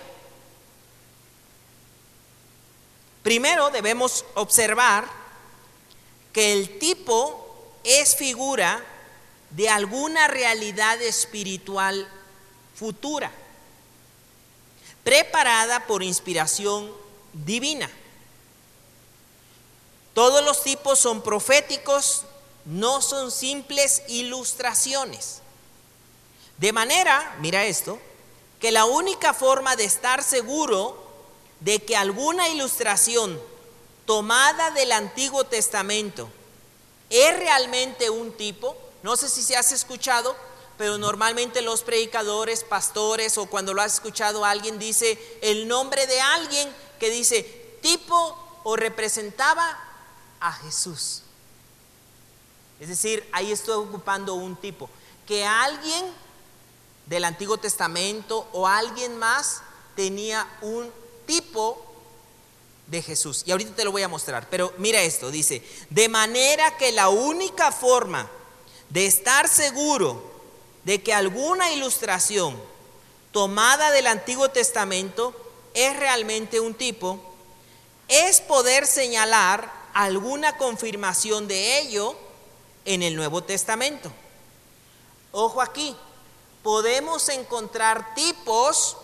Primero debemos observar que el tipo es figura de alguna realidad espiritual futura, preparada por inspiración divina. Todos los tipos son proféticos, no son simples ilustraciones. De manera, mira esto, que la única forma de estar seguro de que alguna ilustración tomada del Antiguo Testamento ¿Es realmente un tipo? No sé si se has escuchado, pero normalmente los predicadores, pastores o cuando lo has escuchado alguien dice el nombre de alguien que dice tipo o representaba a Jesús. Es decir, ahí estoy ocupando un tipo. Que alguien del Antiguo Testamento o alguien más tenía un tipo de Jesús. Y ahorita te lo voy a mostrar. Pero mira esto, dice, de manera que la única forma de estar seguro de que alguna ilustración tomada del Antiguo Testamento es realmente un tipo, es poder señalar alguna confirmación de ello en el Nuevo Testamento. Ojo aquí, podemos encontrar tipos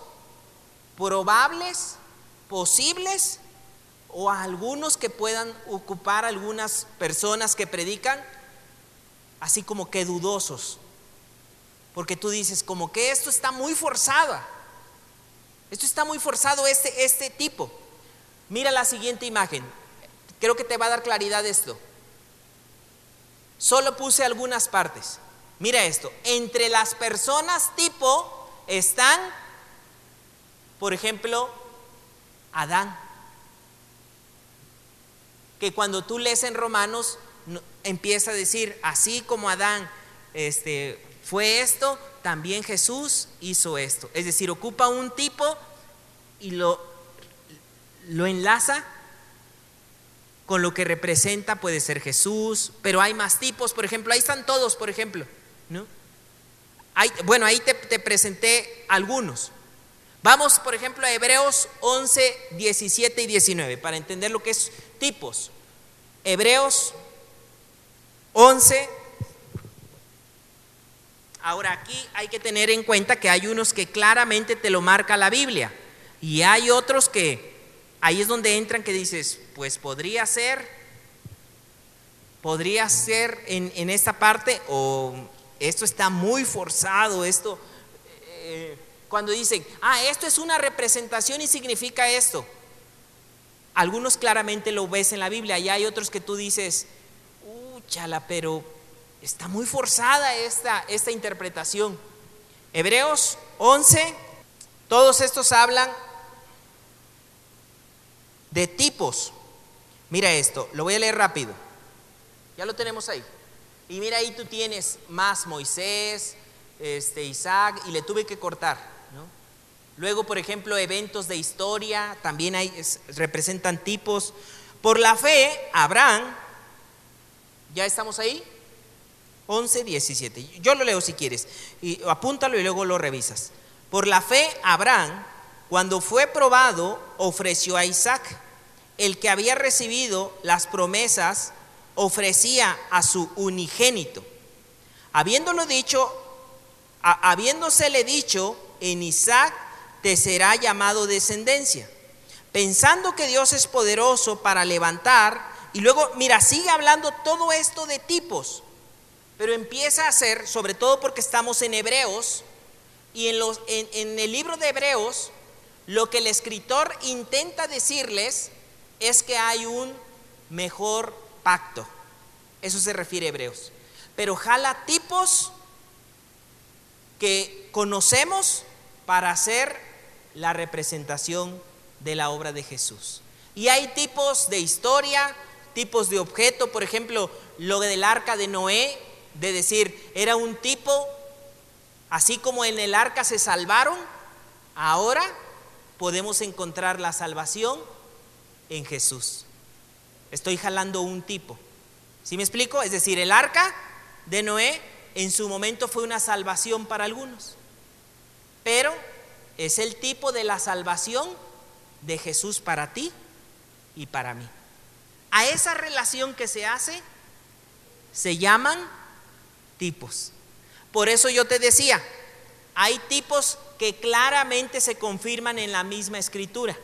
probables, posibles o algunos que puedan ocupar algunas personas que predican, así como que dudosos. Porque tú dices, como que esto está muy forzado. Esto está muy forzado, este, este tipo. Mira la siguiente imagen. Creo que te va a dar claridad esto. Solo puse algunas partes. Mira esto. Entre las personas tipo están, por ejemplo, Adán que cuando tú lees en Romanos empieza a decir, así como Adán este, fue esto, también Jesús hizo esto. Es decir, ocupa un tipo y lo, lo enlaza con lo que representa, puede ser Jesús, pero hay más tipos, por ejemplo, ahí están todos, por ejemplo, ¿no? bueno, ahí te, te presenté algunos. Vamos, por ejemplo, a Hebreos 11, 17 y 19, para entender lo que es tipos. Hebreos 11. Ahora aquí hay que tener en cuenta que hay unos que claramente te lo marca la Biblia y hay otros que ahí es donde entran que dices, pues podría ser, podría ser en, en esta parte o esto está muy forzado, esto... Eh, cuando dicen, ah, esto es una representación y significa esto. Algunos claramente lo ves en la Biblia y hay otros que tú dices, uh, chala, pero está muy forzada esta, esta interpretación. Hebreos 11, todos estos hablan de tipos. Mira esto, lo voy a leer rápido. Ya lo tenemos ahí. Y mira ahí tú tienes más Moisés, este, Isaac, y le tuve que cortar. Luego, por ejemplo, eventos de historia, también hay, representan tipos. Por la fe, Abraham, ¿ya estamos ahí? 11, 17. Yo lo leo si quieres, y apúntalo y luego lo revisas. Por la fe, Abraham, cuando fue probado, ofreció a Isaac, el que había recibido las promesas, ofrecía a su unigénito. Habiéndolo dicho, habiéndosele dicho, en Isaac te será llamado descendencia. Pensando que Dios es poderoso para levantar, y luego, mira, sigue hablando todo esto de tipos, pero empieza a ser, sobre todo porque estamos en Hebreos, y en, los, en, en el libro de Hebreos, lo que el escritor intenta decirles es que hay un mejor pacto. Eso se refiere a Hebreos. Pero jala tipos que conocemos para hacer la representación de la obra de Jesús. Y hay tipos de historia, tipos de objeto, por ejemplo, lo del arca de Noé, de decir, era un tipo, así como en el arca se salvaron, ahora podemos encontrar la salvación en Jesús. Estoy jalando un tipo. ¿Sí me explico? Es decir, el arca de Noé en su momento fue una salvación para algunos, pero es el tipo de la salvación de Jesús para ti y para mí. A esa relación que se hace se llaman tipos. Por eso yo te decía, hay tipos que claramente se confirman en la misma escritura.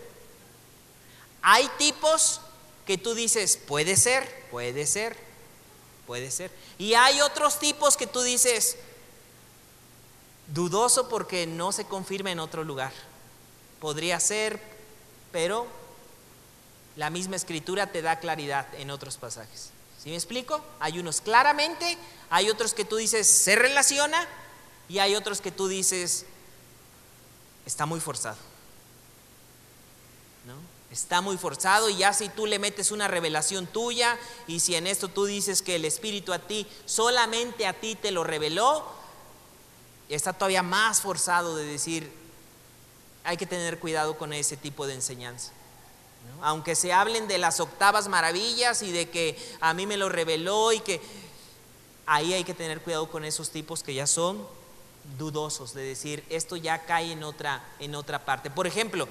Hay tipos que tú dices, puede ser, puede ser, puede ser. Y hay otros tipos que tú dices, dudoso porque no se confirma en otro lugar. Podría ser, pero la misma escritura te da claridad en otros pasajes. ¿Sí me explico? Hay unos claramente, hay otros que tú dices se relaciona y hay otros que tú dices está muy forzado. ¿No? Está muy forzado y ya si tú le metes una revelación tuya y si en esto tú dices que el Espíritu a ti, solamente a ti te lo reveló, está todavía más forzado de decir, hay que tener cuidado con ese tipo de enseñanza. Aunque se hablen de las octavas maravillas y de que a mí me lo reveló y que ahí hay que tener cuidado con esos tipos que ya son dudosos de decir esto ya cae en otra en otra parte. Por ejemplo,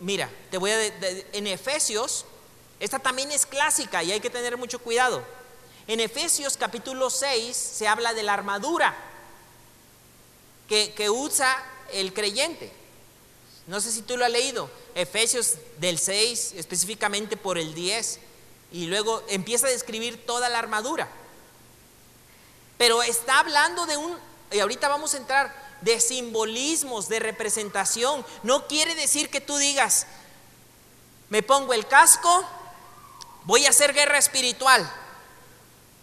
mira, te voy a en Efesios esta también es clásica y hay que tener mucho cuidado. En Efesios capítulo 6 se habla de la armadura que, que usa el creyente. No sé si tú lo has leído. Efesios del 6, específicamente por el 10, y luego empieza a describir toda la armadura. Pero está hablando de un, y ahorita vamos a entrar, de simbolismos, de representación. No quiere decir que tú digas, me pongo el casco, voy a hacer guerra espiritual,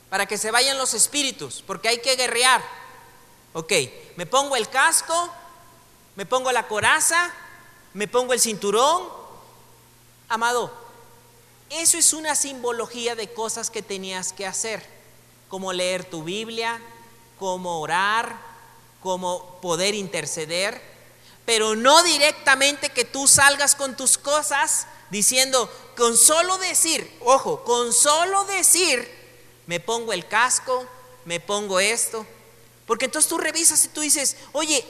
para que se vayan los espíritus, porque hay que guerrear. Ok, me pongo el casco, me pongo la coraza, me pongo el cinturón. Amado, eso es una simbología de cosas que tenías que hacer, como leer tu Biblia, como orar, como poder interceder, pero no directamente que tú salgas con tus cosas diciendo, con solo decir, ojo, con solo decir, me pongo el casco, me pongo esto, porque entonces tú revisas y tú dices, oye,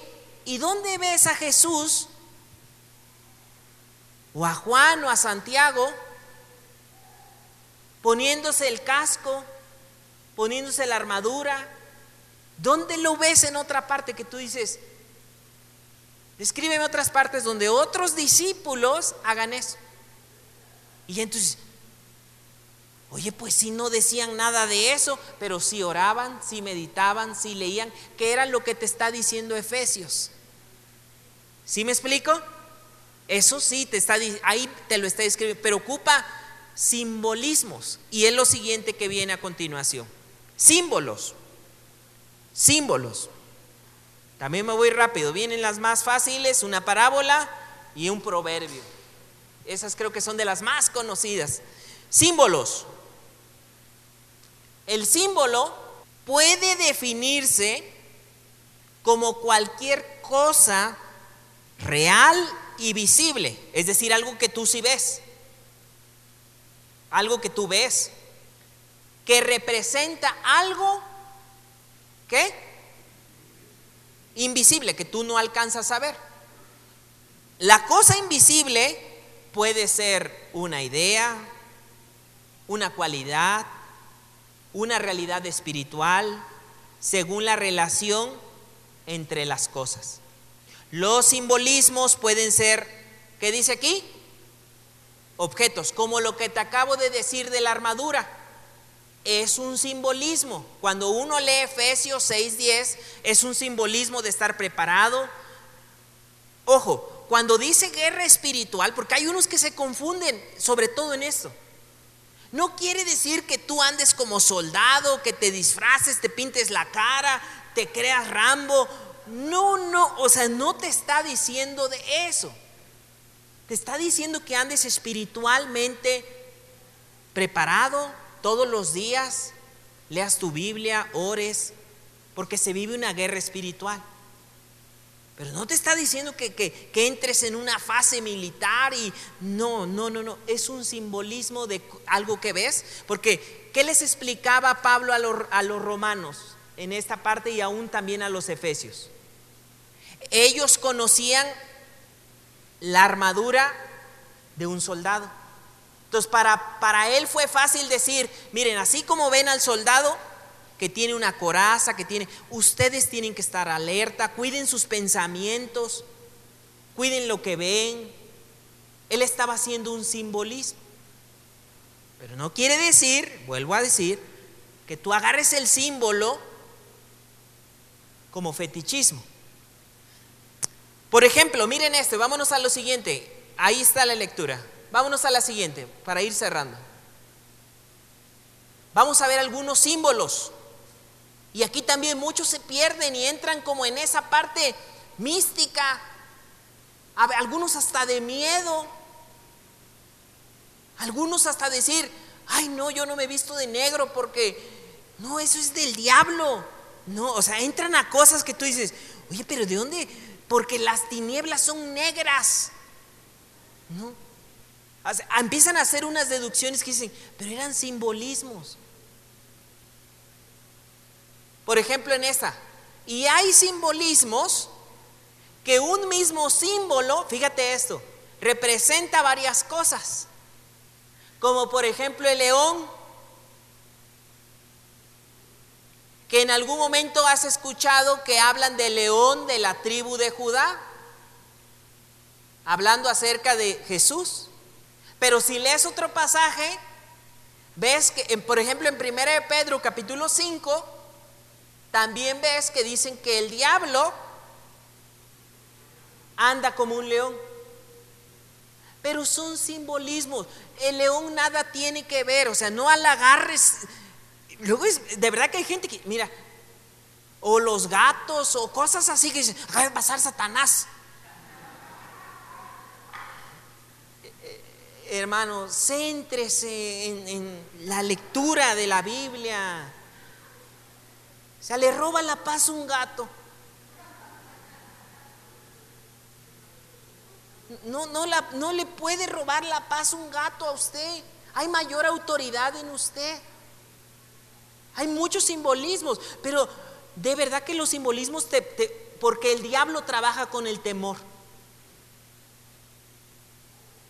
¿y dónde ves a Jesús o a Juan o a Santiago poniéndose el casco, poniéndose la armadura. ¿Dónde lo ves en otra parte que tú dices? Escríbeme otras partes donde otros discípulos hagan eso. Y entonces, oye, pues si no decían nada de eso, pero si oraban, si meditaban, si leían, ¿qué era lo que te está diciendo Efesios? ¿Sí me explico? Eso sí, te está, ahí te lo está escribiendo, pero ocupa simbolismos. Y es lo siguiente que viene a continuación. Símbolos. Símbolos. También me voy rápido. Vienen las más fáciles, una parábola y un proverbio. Esas creo que son de las más conocidas. Símbolos. El símbolo puede definirse como cualquier cosa real y visible, es decir, algo que tú sí ves, algo que tú ves, que representa algo que invisible, que tú no alcanzas a ver. La cosa invisible puede ser una idea, una cualidad, una realidad espiritual, según la relación entre las cosas. Los simbolismos pueden ser, ¿qué dice aquí? Objetos, como lo que te acabo de decir de la armadura. Es un simbolismo. Cuando uno lee Efesios 6:10, es un simbolismo de estar preparado. Ojo, cuando dice guerra espiritual, porque hay unos que se confunden, sobre todo en esto. No quiere decir que tú andes como soldado, que te disfraces, te pintes la cara, te creas Rambo no, no, o sea, no te está diciendo de eso. Te está diciendo que andes espiritualmente preparado todos los días, leas tu Biblia, ores, porque se vive una guerra espiritual. Pero no te está diciendo que, que, entres en una fase militar y no, no, no, no, es un simbolismo de algo que ves, porque ¿qué les explicaba Pablo a los, a los romanos en esta parte y aún también a los efesios? Ellos conocían la armadura de un soldado. Entonces para, para él fue fácil decir, miren, así como ven al soldado, que tiene una coraza, que tiene... Ustedes tienen que estar alerta, cuiden sus pensamientos, cuiden lo que ven. Él estaba haciendo un simbolismo. Pero no quiere decir, vuelvo a decir, que tú agarres el símbolo como fetichismo. Por ejemplo, miren esto, vámonos a lo siguiente. Ahí está la lectura. Vámonos a la siguiente para ir cerrando. Vamos a ver algunos símbolos y aquí también muchos se pierden y entran como en esa parte mística, algunos hasta de miedo, algunos hasta decir, ay no, yo no me he visto de negro porque, no, eso es del diablo. No, o sea, entran a cosas que tú dices, oye, pero ¿de dónde? Porque las tinieblas son negras. No. Empiezan a hacer unas deducciones que dicen, pero eran simbolismos. Por ejemplo, en esta. Y hay simbolismos que un mismo símbolo, fíjate esto, representa varias cosas. Como por ejemplo el león, que en algún momento has escuchado que hablan del león de la tribu de Judá, hablando acerca de Jesús. Pero si lees otro pasaje, ves que, por ejemplo, en 1 Pedro capítulo 5, también ves que dicen que el diablo anda como un león. Pero son simbolismos. El león nada tiene que ver, o sea, no al agarres. Luego de verdad que hay gente que, mira, o los gatos o cosas así que dicen, va a pasar Satanás. Eh, eh, hermano, céntrese en la lectura de la Biblia. O sea, le roba la paz un gato. No, no le puede robar la paz un gato a usted. Hay mayor autoridad en usted. Hay muchos simbolismos, pero de verdad que los simbolismos, te, porque el diablo trabaja con el temor.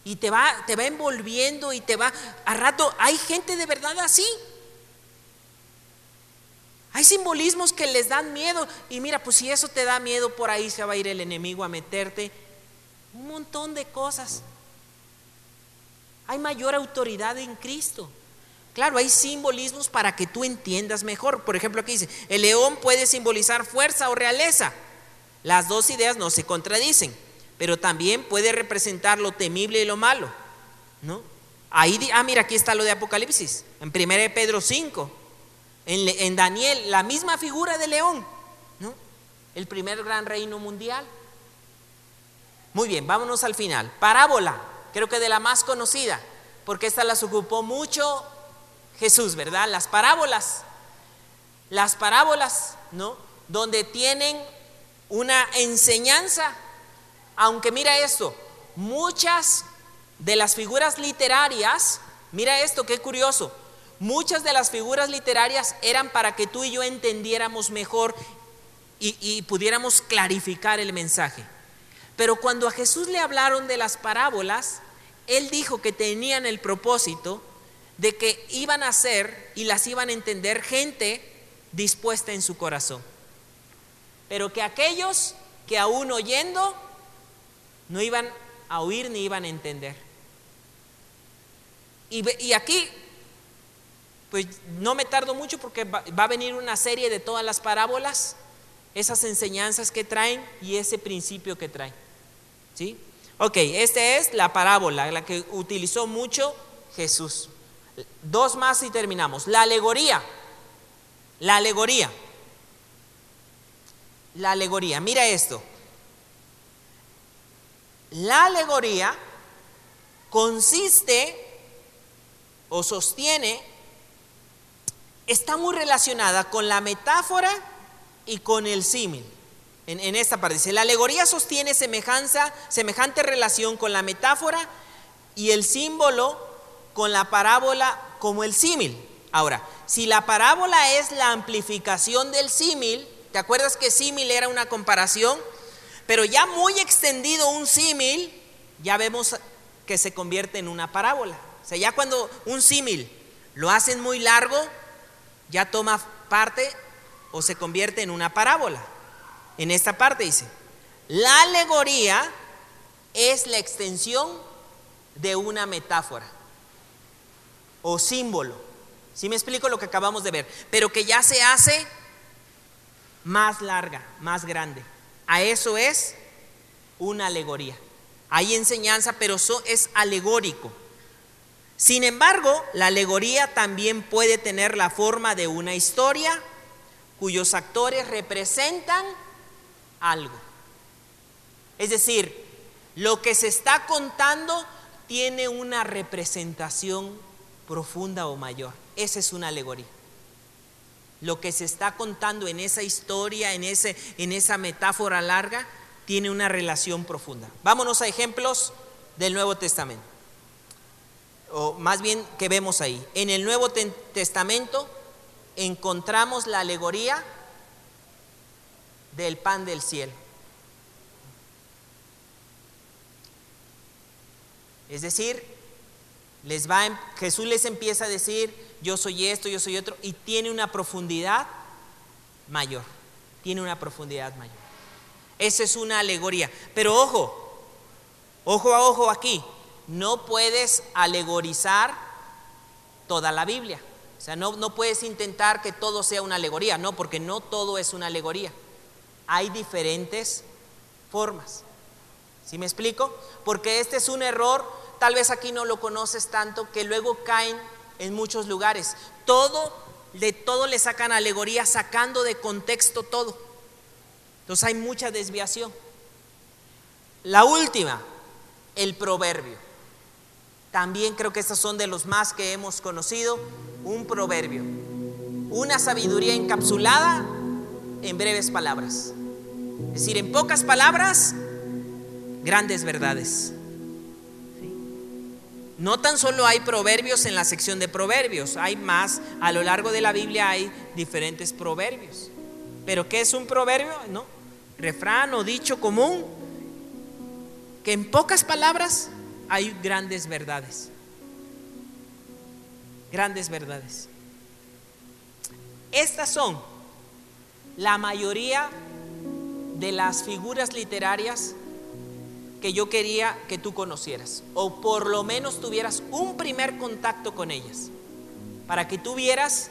Y te va, te va envolviendo y te va, a rato, hay gente de verdad así. Hay simbolismos que les dan miedo. Y mira, pues si eso te da miedo, por ahí se va a ir el enemigo a meterte. Un montón de cosas. Hay mayor autoridad en Cristo. Claro, hay simbolismos para que tú entiendas mejor. Por ejemplo, aquí dice, el león puede simbolizar fuerza o realeza. Las dos ideas no se contradicen, pero también puede representar lo temible y lo malo. ¿No? Ahí, ah, mira, aquí está lo de Apocalipsis, en 1 Pedro 5. En, Daniel, la misma figura de león, ¿no? El primer gran reino mundial. Muy bien, vámonos al final. Parábola, creo que de la más conocida, porque esta las ocupó mucho Jesús, ¿verdad? Las parábolas. Las parábolas, ¿no? Donde tienen una enseñanza. Aunque mira esto, muchas de las figuras literarias, mira esto, qué curioso, Muchas de las figuras literarias eran para que tú y yo entendiéramos mejor y, pudiéramos clarificar el mensaje. Pero cuando a Jesús le hablaron de las parábolas, él dijo que tenían el propósito de que iban a ser y las iban a entender gente dispuesta en su corazón. Pero que aquellos que aún oyendo no iban a oír ni iban a entender. Y, aquí pues no me tardo mucho porque va, a venir una serie de todas las parábolas, esas enseñanzas que traen y ese principio que traen. ¿Sí? Ok, esta es la parábola, la que utilizó mucho Jesús. Dos más y terminamos. La alegoría. La alegoría. La alegoría. Mira esto. La alegoría consiste o sostiene está muy relacionada con la metáfora y con el símil. En, esta parte dice, la alegoría sostiene semejanza, semejante relación con la metáfora y el símbolo con la parábola como el símil. Ahora, si la parábola es la amplificación del símil, ¿te acuerdas que símil era una comparación? Pero ya muy extendido un símil, ya vemos que se convierte en una parábola. O sea, ya cuando un símil lo hacen muy largo, ya toma parte o se convierte en una parábola. En esta parte dice, la alegoría es la extensión de una metáfora o símbolo. Si me explico lo que acabamos de ver, pero que ya se hace más larga, más grande. A eso es una alegoría. Hay enseñanza, pero eso es alegórico. Sin embargo, la alegoría también puede tener la forma de una historia cuyos actores representan algo. Es decir, lo que se está contando tiene una representación profunda o mayor. Esa es una alegoría. Lo que se está contando en esa historia, en, ese, en esa metáfora larga, tiene una relación profunda. Vámonos a ejemplos del Nuevo Testamento. O más bien que vemos ahí. En el Nuevo Testamento encontramos la alegoría del pan del cielo. Es decir, les va, em, Jesús les empieza a decir, yo soy esto, yo soy otro, y tiene una profundidad mayor, tiene una profundidad mayor. Esa es una alegoría. Pero ojo, ojo a ojo aquí, no puedes alegorizar toda la Biblia. O sea, no, no puedes intentar que todo sea una alegoría, no, porque no todo es una alegoría. Hay diferentes formas. ¿Sí me explico? Porque este es un error, tal vez aquí no lo conoces tanto, que luego caen en muchos lugares. Todo, de todo le sacan alegoría, sacando de contexto todo. Entonces hay mucha desviación. La última, el proverbio. También creo que estos son de los más que hemos conocido un proverbio, una sabiduría encapsulada en breves palabras. Es decir, en pocas palabras, grandes verdades. No tan solo hay proverbios en la sección de proverbios, hay más, a lo largo de la Biblia hay diferentes proverbios. Pero ¿qué es un proverbio? No, refrán o dicho común, que en pocas palabras hay grandes verdades grandes verdades. Estas son la mayoría de las figuras literarias que yo quería que tú conocieras, o por lo menos tuvieras un primer contacto con ellas, para que tú vieras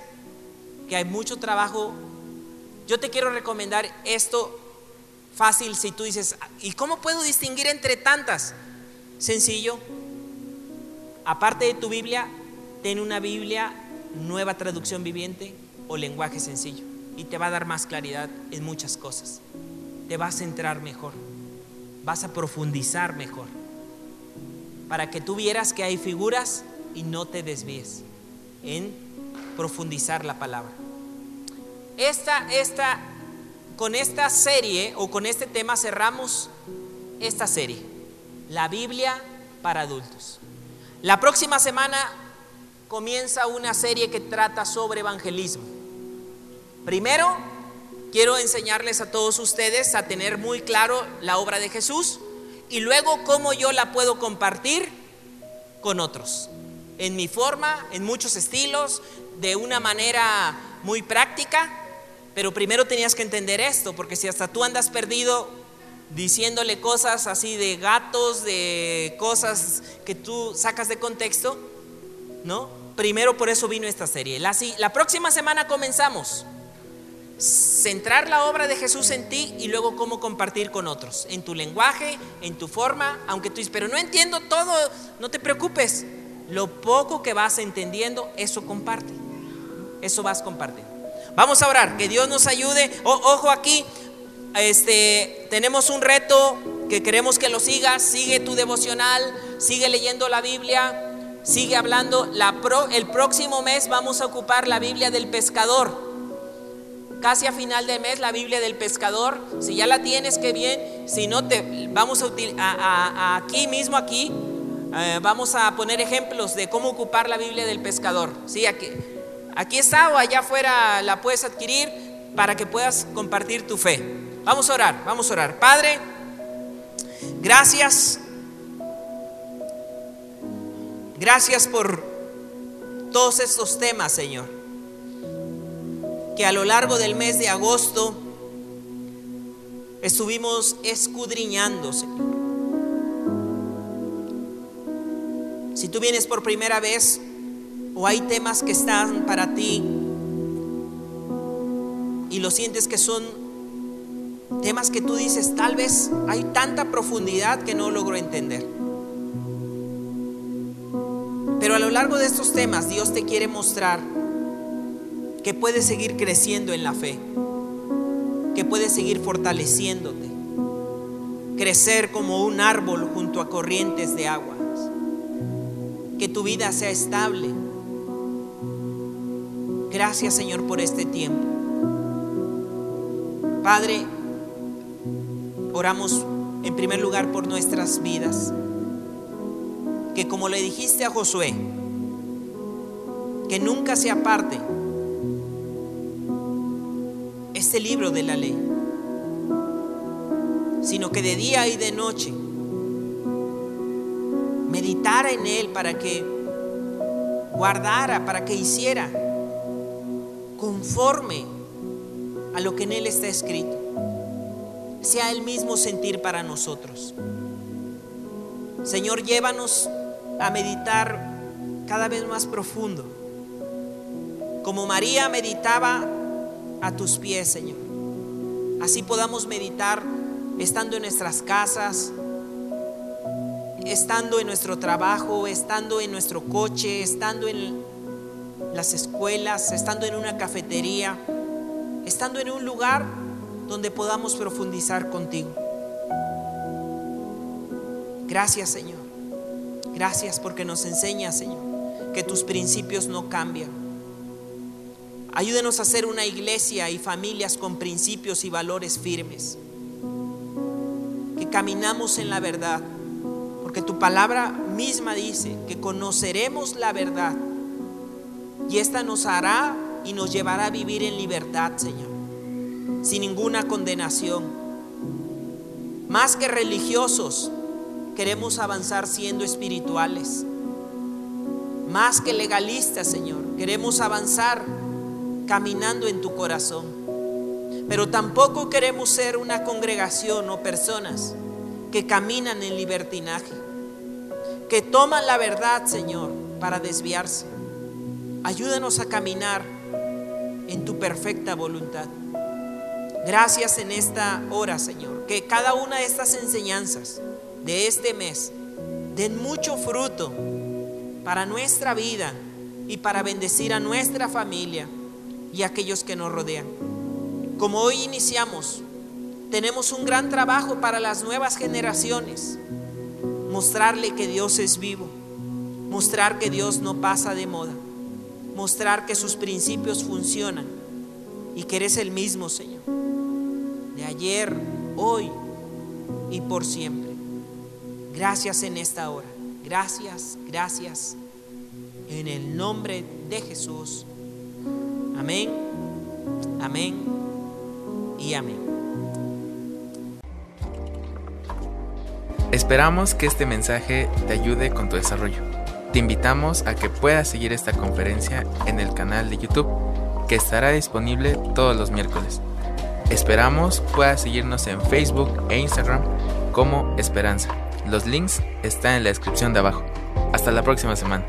que hay mucho trabajo. Yo te quiero recomendar esto fácil si tú dices, ¿y cómo puedo distinguir entre tantas? Sencillo. Aparte de tu Biblia, ten una Biblia, nueva traducción viviente o lenguaje sencillo y te va a dar más claridad en muchas cosas. Te vas a centrar mejor, vas a profundizar mejor, para que tú vieras que hay figuras y no te desvíes en profundizar la palabra. Esta, esta, con esta serie o con este tema cerramos esta serie, la Biblia para adultos. La próxima semana comienza una serie que trata sobre evangelismo. Primero, quiero enseñarles a todos ustedes a tener muy claro la obra de Jesús y luego cómo yo la puedo compartir con otros. En mi forma, en muchos estilos, de una manera muy práctica, pero primero tenías que entender esto, porque si hasta tú andas perdido diciéndole cosas así de gatos, de cosas que tú sacas de contexto, ¿no? primero por eso vino esta serie. La, la próxima semana comenzamos. Centrar la obra de Jesús en ti y luego cómo compartir con otros, en tu lenguaje, en tu forma, aunque tú dices, pero no entiendo todo, no te preocupes. Lo poco que vas entendiendo, eso comparte. Eso vas compartiendo. Vamos a orar, que Dios nos ayude. ojo aquí, este, tenemos un reto que queremos que lo sigas. Sigue tu devocional, sigue leyendo la Biblia sigue hablando. La el próximo mes vamos a ocupar la Biblia del pescador. Casi a final de mes la Biblia del pescador. Si ya la tienes, qué bien. Si no, te vamos a, aquí mismo aquí. Eh, vamos a poner ejemplos de cómo ocupar la Biblia del pescador. Sí, aquí, aquí está o allá afuera la puedes adquirir para que puedas compartir tu fe. Vamos a orar, vamos a orar. Padre, gracias Gracias por todos estos temas, Señor, que a lo largo del mes de agosto estuvimos escudriñando, Señor. Si tú vienes por primera vez o hay temas que están para ti y lo sientes que son temas que tú dices, tal vez hay tanta profundidad que no logro entender. Pero a lo largo de estos temas Dios te quiere mostrar que puedes seguir creciendo en la fe, que puedes seguir fortaleciéndote, crecer como un árbol junto a corrientes de aguas, que tu vida sea estable. Gracias Señor por este tiempo. Padre, oramos en primer lugar por nuestras vidas que como le dijiste a Josué, que nunca se aparte este libro de la ley, sino que de día y de noche meditara en él para que guardara, para que hiciera conforme a lo que en él está escrito, sea el mismo sentir para nosotros. Señor, llévanos a meditar cada vez más profundo. Como María meditaba a tus pies, Señor. Así podamos meditar estando en nuestras casas, estando en nuestro trabajo, estando en nuestro coche, estando en las escuelas, estando en una cafetería, estando en un lugar donde podamos profundizar contigo. Gracias, Señor. Gracias porque nos enseña, Señor, que tus principios no cambian. Ayúdenos a ser una iglesia y familias con principios y valores firmes. Que caminamos en la verdad. Porque tu palabra misma dice que conoceremos la verdad. Y esta nos hará y nos llevará a vivir en libertad, Señor. Sin ninguna condenación. Más que religiosos, Queremos avanzar siendo espirituales. Más que legalistas, Señor. Queremos avanzar caminando en tu corazón. Pero tampoco queremos ser una congregación o personas que caminan en libertinaje. Que toman la verdad, Señor, para desviarse. Ayúdanos a caminar en tu perfecta voluntad. Gracias en esta hora, Señor. Que cada una de estas enseñanzas de este mes den mucho fruto para nuestra vida y para bendecir a nuestra familia y aquellos que nos rodean. Como hoy iniciamos, tenemos un gran trabajo para las nuevas generaciones. Mostrarle que Dios es vivo, mostrar que Dios no pasa de moda, mostrar que sus principios funcionan y que eres el mismo, Señor, de ayer, hoy y por siempre. Gracias en esta hora. Gracias, gracias. En el nombre de Jesús. Amén, amén y amén. Esperamos que este mensaje te ayude con tu desarrollo. Te invitamos a que puedas seguir esta conferencia en el canal de YouTube que estará disponible todos los miércoles. Esperamos puedas seguirnos en Facebook e Instagram como Esperanza. Los links están en la descripción de abajo. Hasta la próxima semana.